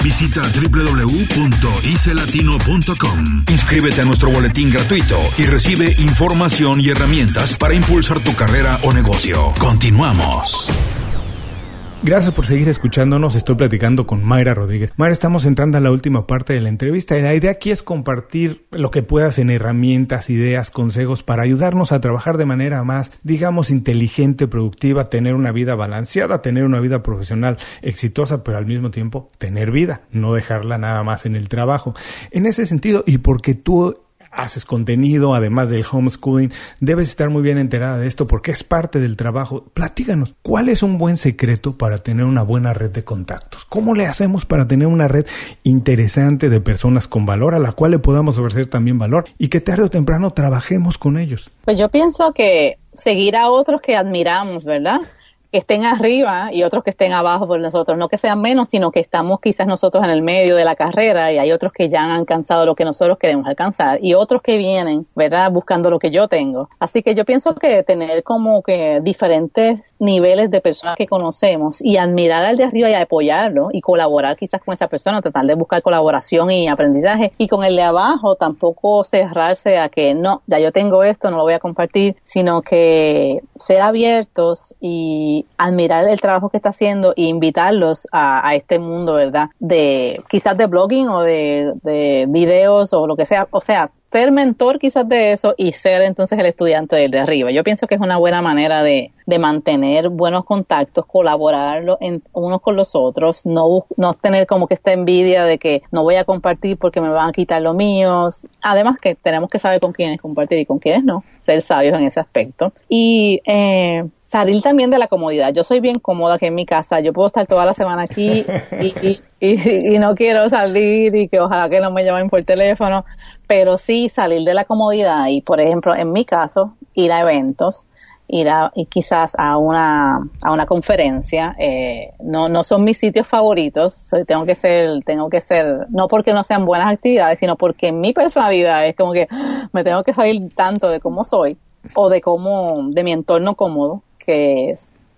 Speaker 3: Visita www.icelatino.com. Inscríbete a nuestro boletín gratuito y recibe información y herramientas para impulsar tu carrera o negocio. Continuamos.
Speaker 1: Gracias por seguir escuchándonos. Estoy platicando con Mayra Rodríguez. Mayra, estamos entrando a la última parte de la entrevista la idea aquí es compartir lo que puedas en herramientas, ideas, consejos para ayudarnos a trabajar de manera más, digamos, inteligente, productiva, tener una vida balanceada, tener una vida profesional exitosa, pero al mismo tiempo tener vida, no dejarla nada más en el trabajo. En ese sentido, y porque tú haces contenido, además del homeschooling, debes estar muy bien enterada de esto porque es parte del trabajo. Platíganos, ¿cuál es un buen secreto para tener una buena red de contactos? ¿Cómo le hacemos para tener una red interesante de personas con valor a la cual le podamos ofrecer también valor y que tarde o temprano trabajemos con ellos?
Speaker 2: Pues yo pienso que seguir a otros que admiramos, ¿verdad? Que estén arriba y otros que estén abajo por nosotros, no que sean menos, sino que estamos quizás nosotros en el medio de la carrera y hay otros que ya han alcanzado lo que nosotros queremos alcanzar y otros que vienen, ¿verdad? Buscando lo que yo tengo. Así que yo pienso que tener como que diferentes niveles de personas que conocemos y admirar al de arriba y apoyarlo y colaborar quizás con esa persona, tratar de buscar colaboración y aprendizaje y con el de abajo tampoco cerrarse a que no, ya yo tengo esto, no lo voy a compartir, sino que ser abiertos y admirar el trabajo que está haciendo e invitarlos a, este mundo, ¿verdad? De quizás de blogging o de, de videos o lo que sea. O sea, ser mentor quizás de eso y ser entonces el estudiante del de arriba. Yo pienso que es una buena manera de, de mantener buenos contactos, colaborar en, unos con los otros, no, no tener como que esta envidia de que no voy a compartir porque me van a quitar lo mío. Además que tenemos que saber con quiénes compartir y con quiénes no, ser sabios en ese aspecto. Y eh, salir también de la comodidad. Yo soy bien cómoda aquí en mi casa, yo puedo estar toda la semana aquí y, y, no quiero salir y que ojalá que no me llamen por teléfono, pero sí salir de la comodidad y, por ejemplo, en mi caso, ir a eventos, ir a, y quizás a una, a una conferencia, eh, no, no son mis sitios favoritos, tengo que ser, tengo que ser, no porque no sean buenas actividades, sino porque mi personalidad es como que me tengo que salir tanto de cómo soy o de cómo, de mi entorno cómodo, que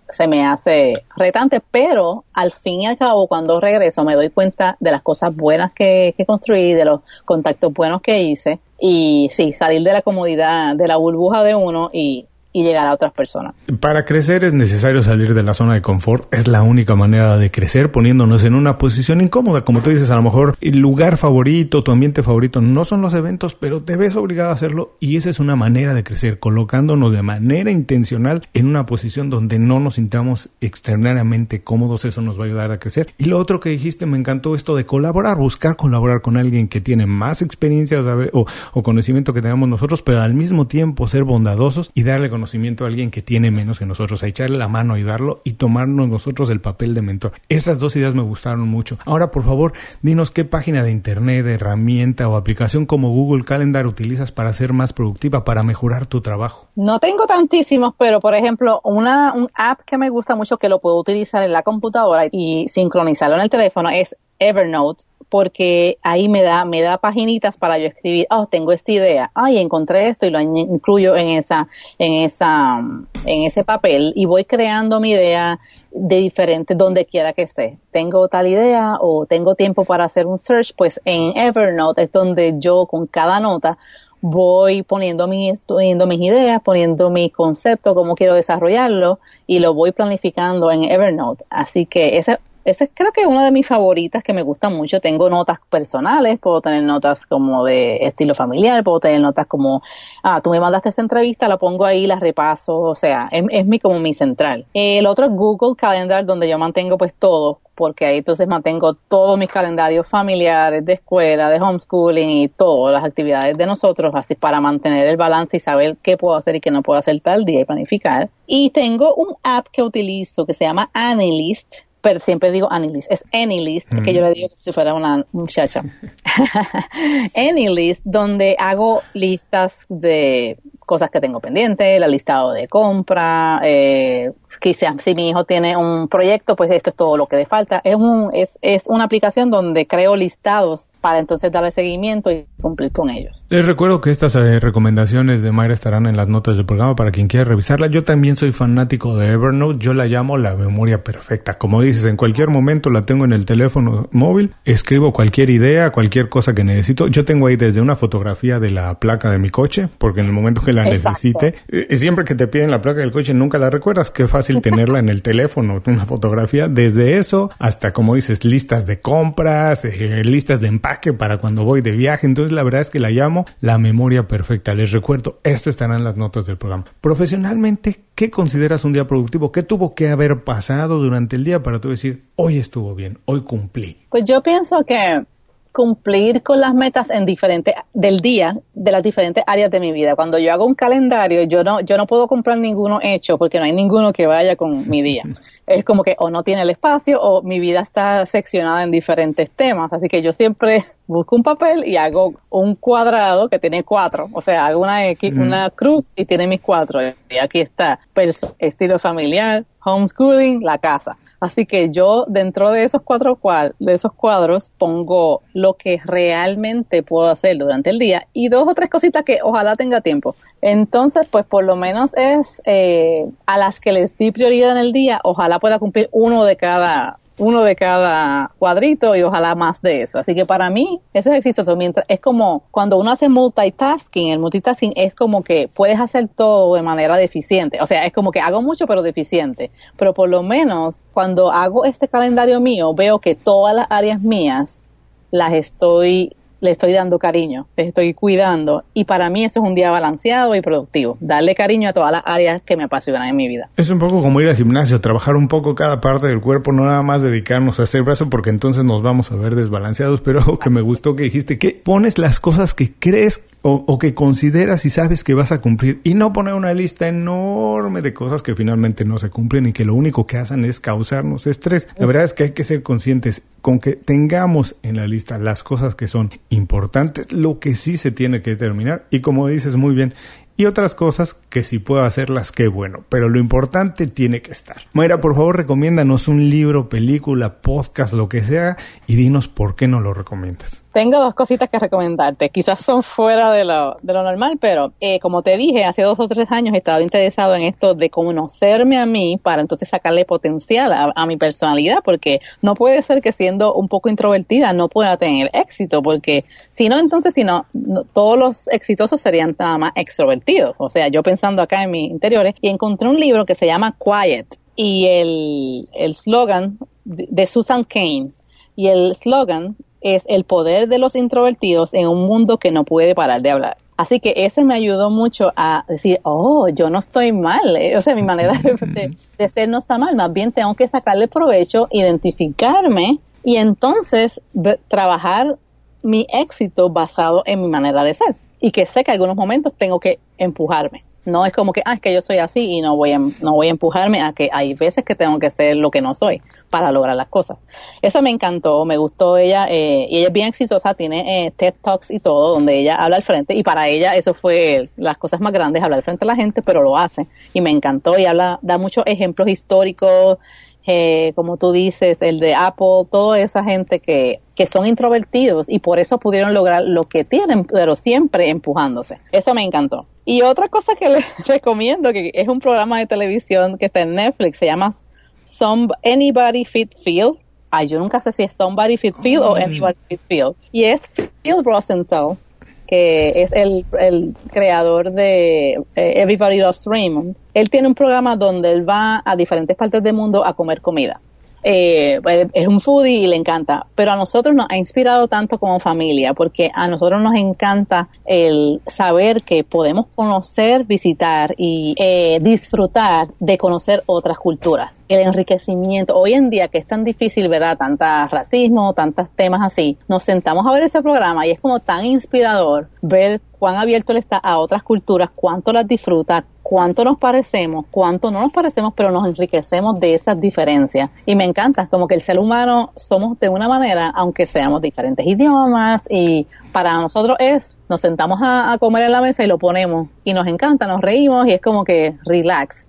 Speaker 2: se me hace retante, pero al fin y al cabo cuando regreso me doy cuenta de las cosas buenas que, que construí, de los contactos buenos que hice. Y sí, salir de la comodidad, de la burbuja de uno y y llegar a otras personas.
Speaker 1: Para crecer es necesario salir de la zona de confort. Es la única manera de crecer poniéndonos en una posición incómoda. Como tú dices, a lo mejor el lugar favorito, tu ambiente favorito no son los eventos, pero te ves obligado a hacerlo y esa es una manera de crecer, colocándonos de manera intencional en una posición donde no nos sintamos extraordinariamente cómodos. Eso nos va a ayudar a crecer. Y lo otro que dijiste, me encantó esto de colaborar, buscar colaborar con alguien que tiene más experiencia o, o conocimiento que tenemos nosotros, pero al mismo tiempo ser bondadosos y darle con conocimiento a alguien que tiene menos que nosotros, a echarle la mano, ayudarlo y tomarnos nosotros el papel de mentor. Esas dos ideas me gustaron mucho. Ahora, por favor, dinos qué página de internet, herramienta o aplicación como Google Calendar utilizas para ser más productiva, para mejorar tu trabajo.
Speaker 2: No tengo tantísimos, pero por ejemplo, una un app que me gusta mucho que lo puedo utilizar en la computadora y sincronizarlo en el teléfono es Evernote porque ahí me da, me da paginitas para yo escribir, oh, tengo esta idea, ay, encontré esto y lo incluyo en esa, en esa, en ese papel y voy creando mi idea de diferente donde quiera que esté. Tengo tal idea o tengo tiempo para hacer un search, pues en Evernote es donde yo con cada nota voy poniendo, mi, poniendo mis ideas, poniendo mi concepto, cómo quiero desarrollarlo y lo voy planificando en Evernote. Así que esa es creo que una de mis favoritas que me gusta mucho. Tengo notas personales, puedo tener notas como de estilo familiar, puedo tener notas como, ah, tú me mandaste esta entrevista, la pongo ahí, la repaso, o sea, es, es mi como mi central. El otro es Google Calendar, donde yo mantengo pues todo, porque ahí entonces mantengo todos mis calendarios familiares, de escuela, de homeschooling y todas las actividades de nosotros, así para mantener el balance y saber qué puedo hacer y qué no puedo hacer tal día y planificar. Y tengo un app que utilizo que se llama Anilist, pero siempre digo Anilist, es Anilist, que yo le digo como si fuera una muchacha. Anilist, donde hago listas de cosas que tengo pendientes, la listado de compra, eh, quizás si mi hijo tiene un proyecto, pues esto es todo lo que le falta. Es, un, es, es una aplicación donde creo listados para entonces darle seguimiento y cumplir con ellos.
Speaker 1: Les recuerdo que estas eh, recomendaciones de Mayra estarán en las notas del programa para quien quiera revisarla. Yo también soy fanático de Evernote, yo la llamo la memoria perfecta. Como dices, en cualquier momento la tengo en el teléfono móvil, escribo cualquier idea, cualquier cosa que necesito. Yo tengo ahí desde una fotografía de la placa de mi coche, porque en el momento que la necesite, eh, siempre que te piden la placa del coche nunca la recuerdas, qué fácil tenerla en el teléfono, una fotografía. Desde eso hasta, como dices, listas de compras, eh, listas de empaque que para cuando voy de viaje. Entonces la verdad es que la llamo la memoria perfecta. Les recuerdo, esto estará en las notas del programa. Profesionalmente, ¿qué consideras un día productivo? ¿Qué tuvo que haber pasado durante el día para tú decir, hoy estuvo bien, hoy cumplí?
Speaker 2: Pues yo pienso que cumplir con las metas en diferentes del día de las diferentes áreas de mi vida. Cuando yo hago un calendario, yo no yo no puedo comprar ninguno hecho porque no hay ninguno que vaya con mi día. Es como que o no tiene el espacio o mi vida está seccionada en diferentes temas, así que yo siempre busco un papel y hago un cuadrado que tiene cuatro, o sea, hago una X, una cruz y tiene mis cuatro. Y aquí está estilo familiar, homeschooling, la casa. Así que yo dentro de esos cuatro de esos cuadros pongo lo que realmente puedo hacer durante el día y dos o tres cositas que ojalá tenga tiempo. Entonces, pues por lo menos es eh, a las que les di prioridad en el día, ojalá pueda cumplir uno de cada uno de cada cuadrito y ojalá más de eso. Así que para mí eso es exitoso. Mientras, es como cuando uno hace multitasking, el multitasking es como que puedes hacer todo de manera deficiente. O sea, es como que hago mucho pero deficiente. Pero por lo menos cuando hago este calendario mío veo que todas las áreas mías las estoy le estoy dando cariño, le estoy cuidando. Y para mí eso es un día balanceado y productivo, darle cariño a todas las áreas que me apasionan en mi vida.
Speaker 1: Es un poco como ir al gimnasio, trabajar un poco cada parte del cuerpo, no nada más dedicarnos a hacer brazo porque entonces nos vamos a ver desbalanceados, pero algo que me gustó que dijiste, que pones las cosas que crees o, que consideras y sabes que vas a cumplir y no poner una lista enorme de cosas que finalmente no se cumplen y que lo único que hacen es causarnos estrés. La verdad es que hay que ser conscientes con que tengamos en la lista las cosas que son importantes, lo que sí se tiene que terminar y como dices muy bien, y otras cosas que si puedo hacerlas, qué bueno, pero lo importante tiene que estar. Mayra, por favor, recomiéndanos un libro, película, podcast, lo que sea, y dinos por qué no lo recomiendas.
Speaker 2: Tengo dos cositas que recomendarte. Quizás son fuera de lo, de lo normal, pero eh, como te dije, hace dos o tres años he estado interesado en esto de conocerme a mí para entonces sacarle potencial a, mi personalidad, porque no puede ser que siendo un poco introvertida no pueda tener éxito, porque si no, entonces, si no, todos los exitosos serían nada más extrovertidos. O sea, yo pensando acá en mis interiores y encontré un libro que se llama Quiet y el, el slogan de Susan Kane y el slogan es el poder de los introvertidos en un mundo que no puede parar de hablar. Así que ese me ayudó mucho a decir, oh, yo no estoy mal, eh". o sea, mi manera de, ser no está mal, más bien tengo que sacarle provecho, identificarme y entonces trabajar mi éxito basado en mi manera de ser. Y que sé que algunos momentos tengo que empujarme. No es como que, ah, es que yo soy así y no voy a, no voy a empujarme a que hay veces que tengo que ser lo que no soy para lograr las cosas. Eso me encantó, me gustó ella, eh, y ella es bien exitosa, tiene eh, TED Talks y todo, donde ella habla al frente, y para ella eso fue las cosas más grandes, hablar al frente a la gente, pero lo hace, y me encantó, y habla, da muchos ejemplos históricos, eh, como tú dices, el de Apple, toda esa gente que, que son introvertidos y por eso pudieron lograr lo que tienen, pero siempre empujándose. Eso me encantó. Y otra cosa que les recomiendo, que es un programa de televisión que está en Netflix, se llama Some, Anybody Fit Feel. Ay, yo nunca sé si es Somebody Fit Feel o Anybody Fit Feel. Y es Phil Rosenthal, que es el, el creador de eh, Everybody Loves Raymond. Él tiene un programa donde él va a diferentes partes del mundo a comer comida eh, es un foodie y le encanta, pero a nosotros nos ha inspirado tanto como familia, porque a nosotros nos encanta el saber que podemos conocer, visitar y eh, disfrutar de conocer otras culturas. El enriquecimiento, hoy en día que es tan difícil, ¿verdad? Tanta racismo, tantos temas así, nos sentamos a ver ese programa y es como tan inspirador ver cuán abierto le está a otras culturas, cuánto las disfruta, cuánto nos parecemos, cuánto no nos parecemos, pero nos enriquecemos de esas diferencias. Y me encanta, como que el ser humano somos de una manera, aunque seamos diferentes idiomas, y para nosotros es, nos sentamos a, comer en la mesa y lo ponemos, y nos encanta, nos reímos, y es como que relax.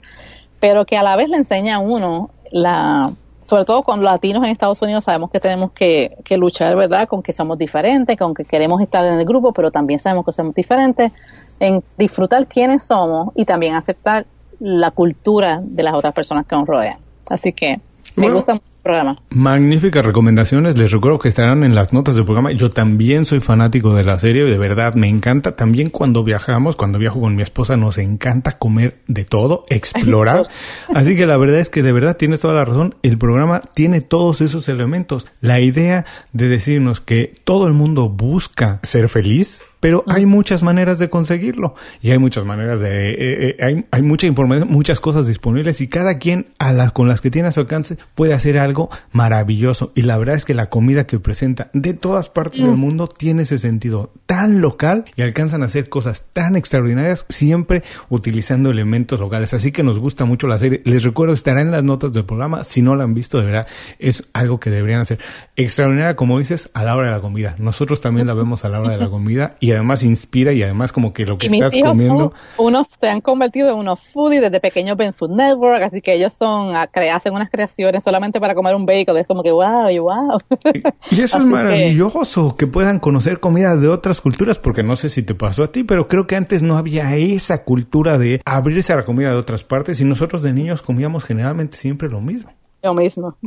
Speaker 2: Pero que a la vez le enseña a uno la sobre todo con latinos en Estados Unidos sabemos que tenemos que, que, luchar, ¿verdad? Con que somos diferentes, con que queremos estar en el grupo, pero también sabemos que somos diferentes, en disfrutar quiénes somos y también aceptar la cultura de las otras personas que nos rodean. Así que me gusta mucho programa.
Speaker 1: Magníficas recomendaciones. Les recuerdo que estarán en las notas del programa. Yo también soy fanático de la serie y de verdad me encanta. También cuando viajamos, cuando viajo con mi esposa, nos encanta comer de todo, explorar. Así que la verdad es que de verdad tienes toda la razón. El programa tiene todos esos elementos. La idea de decirnos que todo el mundo busca ser feliz pero hay muchas maneras de conseguirlo. Y hay muchas maneras de eh, eh, hay, hay, mucha información muchas cosas disponibles y cada quien a las con las que tiene a su alcance puede hacer algo maravilloso. Y la verdad es que la comida que presenta de todas partes del mm. mundo tiene ese sentido tan local y alcanzan a hacer cosas tan extraordinarias siempre utilizando elementos locales. Así que nos gusta mucho la serie. Les recuerdo estará en las notas del programa. Si no la han visto de verdad es algo que deberían hacer. Extraordinaria como dices a la hora de la comida. Nosotros también la vemos a la hora de la comida y además inspira y además como que lo que estás comiendo.
Speaker 2: unos se han convertido en unos foodies desde pequeños en Food Network, así que ellos son hacen unas creaciones solamente para comer un bacon, es como que wow, y wow.
Speaker 1: Y eso es maravilloso que... puedan conocer comida de otras culturas, porque no sé si te pasó a ti, pero creo que antes no había esa cultura de abrirse a la comida de otras partes y nosotros de niños comíamos generalmente siempre lo mismo.
Speaker 2: Lo mismo.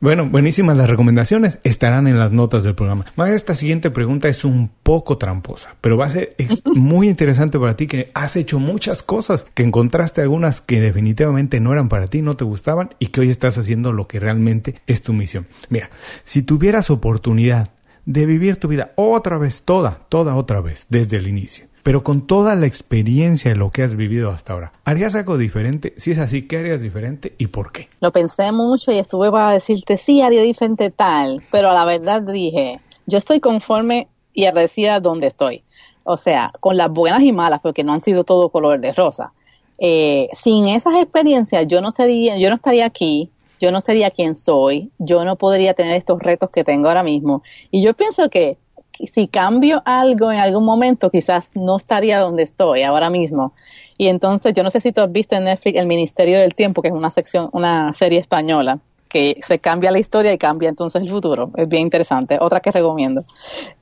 Speaker 1: Bueno, buenísimas las recomendaciones. Estarán en las notas del programa. María, esta siguiente pregunta es un poco tramposa, pero va a ser muy interesante para ti que has hecho muchas cosas, que encontraste algunas que definitivamente no eran para ti, no te gustaban y que hoy estás haciendo lo que realmente es tu misión. Mira, si tuvieras oportunidad de vivir tu vida otra vez, toda, toda otra vez, desde el inicio, pero con toda la experiencia de lo que has vivido hasta ahora, ¿harías algo diferente? Si es así, ¿qué harías diferente y por qué?
Speaker 2: Lo pensé mucho y estuve para decirte, sí, haría diferente tal, pero la verdad dije, yo estoy conforme y agradecida donde estoy. O sea, con las buenas y malas, porque no han sido todo color de rosa. Eh, sin esas experiencias, yo no sería, yo no estaría aquí, yo no sería quien soy, yo no podría tener estos retos que tengo ahora mismo. Y yo pienso que si cambio algo en algún momento, quizás no estaría donde estoy ahora mismo. Y entonces, yo no sé si tú has visto en Netflix El Ministerio del Tiempo, que es una sección, una serie española, que se cambia la historia y cambia entonces el futuro. Es bien interesante. Otra que recomiendo.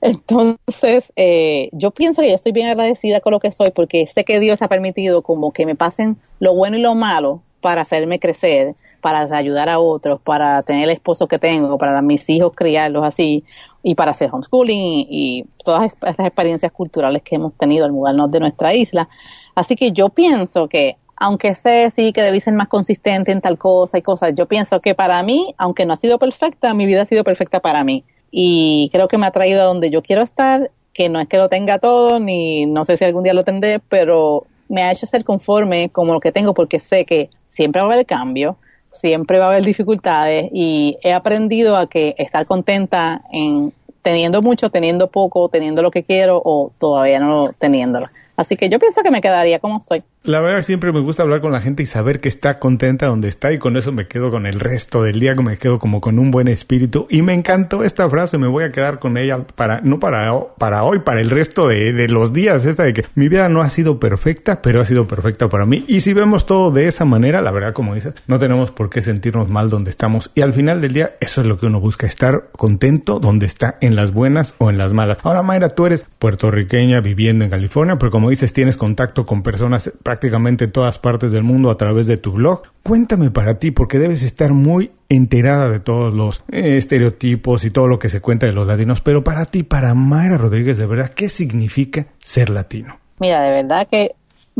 Speaker 2: Entonces, eh, yo pienso que yo estoy bien agradecida con lo que soy porque sé que Dios ha permitido como que me pasen lo bueno y lo malo para hacerme crecer, para ayudar a otros, para tener el esposo que tengo, para mis hijos criarlos así, y para hacer homeschooling y, todas esas experiencias culturales que hemos tenido al mudarnos de nuestra isla. Así que yo pienso que, aunque sé sí que debí ser más consistente en tal cosa y cosas, yo pienso que para mí, aunque no ha sido perfecta, mi vida ha sido perfecta para mí. Y creo que me ha traído a donde yo quiero estar, que no es que lo tenga todo, ni no sé si algún día lo tendré, pero me ha hecho ser conforme como lo que tengo porque sé que siempre va a haber cambio, siempre va a haber dificultades y he aprendido a que estar contenta en teniendo mucho, teniendo poco, teniendo lo que quiero o todavía no teniéndolo. Así que yo pienso que me quedaría como estoy.
Speaker 1: La verdad siempre me gusta hablar con la gente y saber que está contenta donde está y con eso me quedo con el resto del día, me quedo como con un buen espíritu. Y me encantó esta frase, me voy a quedar con ella para, no para, para hoy, para el resto de, de los días, esta de que mi vida no ha sido perfecta, pero ha sido perfecta para mí. Y si vemos todo de esa manera, la verdad como dices, no tenemos por qué sentirnos mal donde estamos. Y al final del día eso es lo que uno busca, estar contento donde está, en las buenas o en las malas. Ahora Mayra, tú eres puertorriqueña viviendo en California, pero como dices, tienes contacto con personas prácticamente en todas partes del mundo a través de tu blog. Cuéntame para ti, porque debes estar muy enterada de todos los estereotipos y todo lo que se cuenta de los latinos, pero para ti, para Mayra Rodríguez, de verdad, ¿qué significa ser latino?
Speaker 2: Mira, de verdad que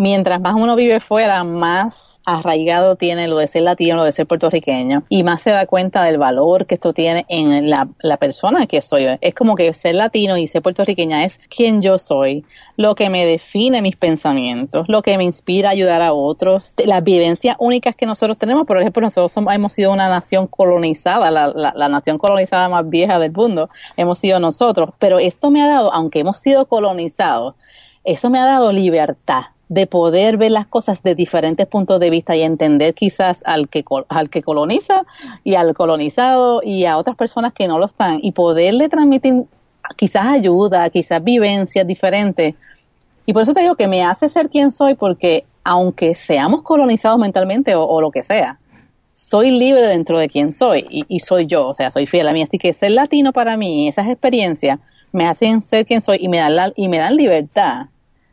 Speaker 2: mientras más uno vive fuera, más arraigado tiene lo de ser latino, lo de ser puertorriqueño, y más se da cuenta del valor que esto tiene en la, la persona que soy. Es como que ser latino y ser puertorriqueña es quien yo soy, lo que me define mis pensamientos, lo que me inspira a ayudar a otros, las vivencias únicas que nosotros tenemos. Por ejemplo, nosotros somos, hemos sido una nación colonizada, la, la, la nación colonizada más vieja del mundo, hemos sido nosotros, pero esto me ha dado, aunque hemos sido colonizados, eso me ha dado libertad de poder ver las cosas de diferentes puntos de vista y entender quizás al que, al que coloniza y al colonizado y a otras personas que no lo están y poderle transmitir quizás ayuda, quizás vivencias diferentes. Y por eso te digo que me hace ser quien soy porque aunque seamos colonizados mentalmente o, lo que sea, soy libre dentro de quien soy y, soy yo, o sea, soy fiel a mí. Así que ser latino para mí, esas experiencias me hacen ser quien soy y me dan, la, y me dan libertad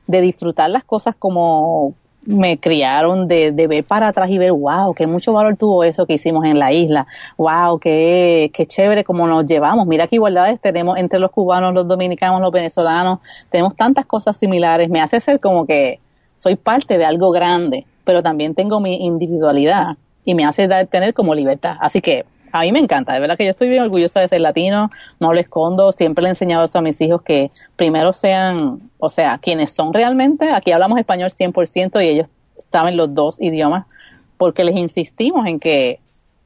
Speaker 2: de disfrutar las cosas como me criaron, de, de, ver para atrás y ver, wow, qué mucho valor tuvo eso que hicimos en la isla, wow, qué, qué chévere cómo nos llevamos, mira qué igualdades tenemos entre los cubanos, los dominicanos, los venezolanos, tenemos tantas cosas similares, me hace ser como que soy parte de algo grande, pero también tengo mi individualidad y me hace dar, tener como libertad. Así que a mí me encanta, de verdad que yo estoy bien orgullosa de ser latino, no lo escondo, siempre le he enseñado eso a mis hijos que primero sean, o sea, quienes son realmente, aquí hablamos español 100% y ellos saben los dos idiomas, porque les insistimos en que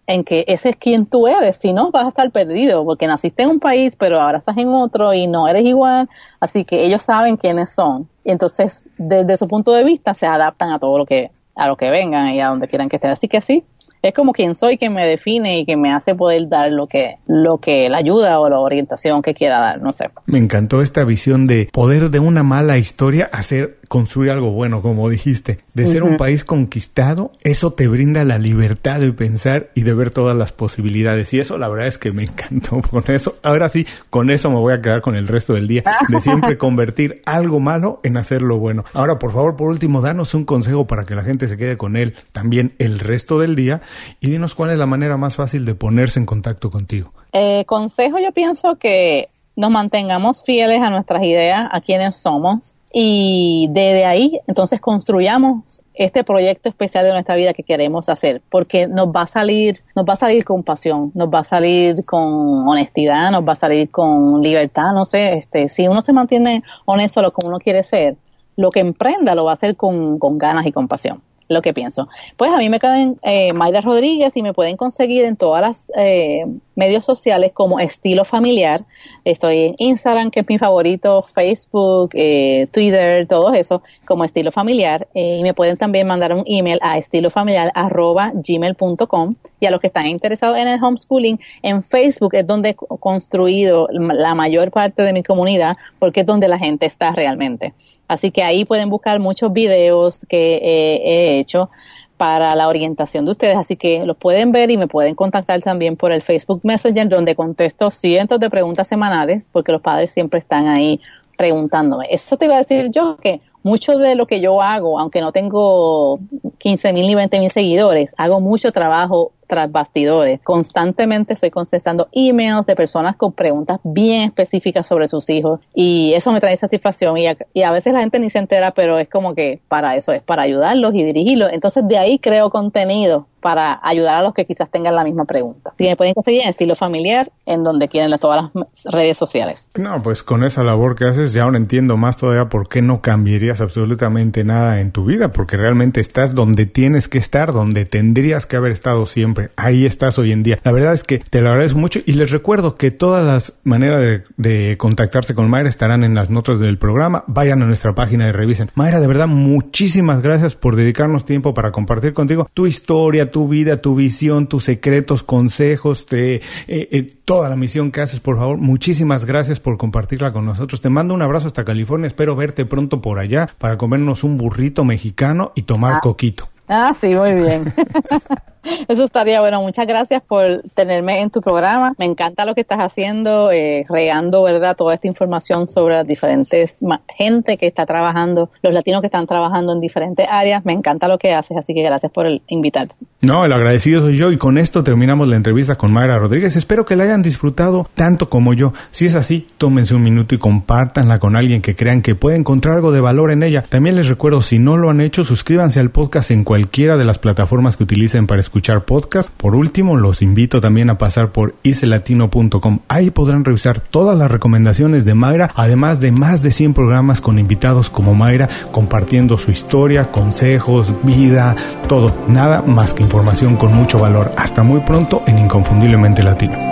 Speaker 2: en que ese es quien tú eres, si no vas a estar perdido, porque naciste en un país, pero ahora estás en otro y no eres igual, así que ellos saben quiénes son. Y entonces, desde su punto de vista, se adaptan a todo lo que, a lo que vengan y a donde quieran que estén. Así que sí, es como quien soy quien me define y que me hace poder dar lo que lo que la ayuda o la orientación que quiera dar, no sé.
Speaker 1: Me encantó esta visión de poder de una mala historia hacer construir algo bueno, como dijiste, de ser un país conquistado, eso te brinda la libertad de pensar y de ver todas las posibilidades y eso la verdad es que me encantó con eso. Ahora sí, con eso me voy a quedar con el resto del día de siempre convertir algo malo en hacerlo bueno. Ahora, por favor, por último, danos un consejo para que la gente se quede con él también el resto del día y dinos cuál es la manera más fácil de ponerse en contacto contigo.
Speaker 2: Eh, consejo, yo pienso que nos mantengamos fieles a nuestras ideas, a quienes somos y desde ahí entonces construyamos este proyecto especial de nuestra vida que queremos hacer, porque nos va a salir, nos va a salir con pasión, nos va a salir con honestidad, nos va a salir con libertad, no sé, este, si uno se mantiene honesto a lo que uno quiere ser, lo que emprenda lo va a hacer con, con ganas y con pasión lo que pienso. Pues a mí me quedan eh, Mayra Rodríguez y me pueden conseguir en todas las eh, medios sociales como estilo familiar. Estoy en Instagram, que es mi favorito, Facebook, eh, Twitter, todo eso, como estilo familiar. Eh, y me pueden también mandar un email a estilofamiliar.gmail.com. Y a los que están interesados en el homeschooling, en Facebook es donde he construido la mayor parte de mi comunidad, porque es donde la gente está realmente. Así que ahí pueden buscar muchos videos que he hecho para la orientación de ustedes, así que los pueden ver y me pueden contactar también por el Facebook Messenger donde contesto cientos de preguntas semanales porque los padres siempre están ahí preguntándome. Eso te iba a decir yo que mucho de lo que yo hago, aunque no tengo 15 mil ni 20 mil seguidores, hago mucho trabajo tras bastidores. Constantemente estoy contestando emails de personas con preguntas bien específicas sobre sus hijos y eso me trae satisfacción y a, y a veces la gente ni se entera, pero es como que para eso es, para ayudarlos y dirigirlos. Entonces de ahí creo contenido para ayudar a los que quizás tengan la misma pregunta. Si me pueden conseguir en estilo familiar, en donde quieren todas las redes sociales.
Speaker 1: No, pues con esa labor que haces ya ahora entiendo más todavía por qué no cambiarías absolutamente nada en tu vida, porque realmente estás donde tienes que estar, donde tendrías que haber estado siempre Ahí estás hoy en día. La verdad es que te lo agradezco mucho y les recuerdo que todas las maneras de, contactarse con Mayra estarán en las notas del programa. Vayan a nuestra página y revisen. Mayra, de verdad, muchísimas gracias por dedicarnos tiempo para compartir contigo tu historia, tu vida, tu visión, tus secretos, consejos, eh, eh, toda la misión que haces, por favor. Muchísimas gracias por compartirla con nosotros. Te mando un abrazo hasta California. Espero verte pronto por allá para comernos un burrito mexicano y tomar
Speaker 2: ah.
Speaker 1: coquito.
Speaker 2: Ah, sí, muy bien. Eso estaría bueno. Muchas gracias por tenerme en tu programa. Me encanta lo que estás haciendo, eh, regando, ¿verdad? Toda esta información sobre las diferentes gente que está trabajando, los latinos que están trabajando en diferentes áreas. Me encanta lo que haces, así que gracias por el invitarse.
Speaker 1: No, el agradecido soy yo y con esto terminamos la entrevista con Mayra Rodríguez. Espero que la hayan disfrutado tanto como yo. Si es así, tómense un minuto y compártanla con alguien que crean que puede encontrar algo de valor en ella. También les recuerdo, si no lo han hecho, suscríbanse al podcast en cualquiera de las plataformas que utilicen para escuchar podcast. Por último, los invito también a pasar por iselatino.com. Ahí podrán revisar todas las recomendaciones de Mayra, además de más de 100 programas con invitados como Mayra, compartiendo su historia, consejos, vida, todo. Nada más que información con mucho valor. Hasta muy pronto en Inconfundiblemente Latino.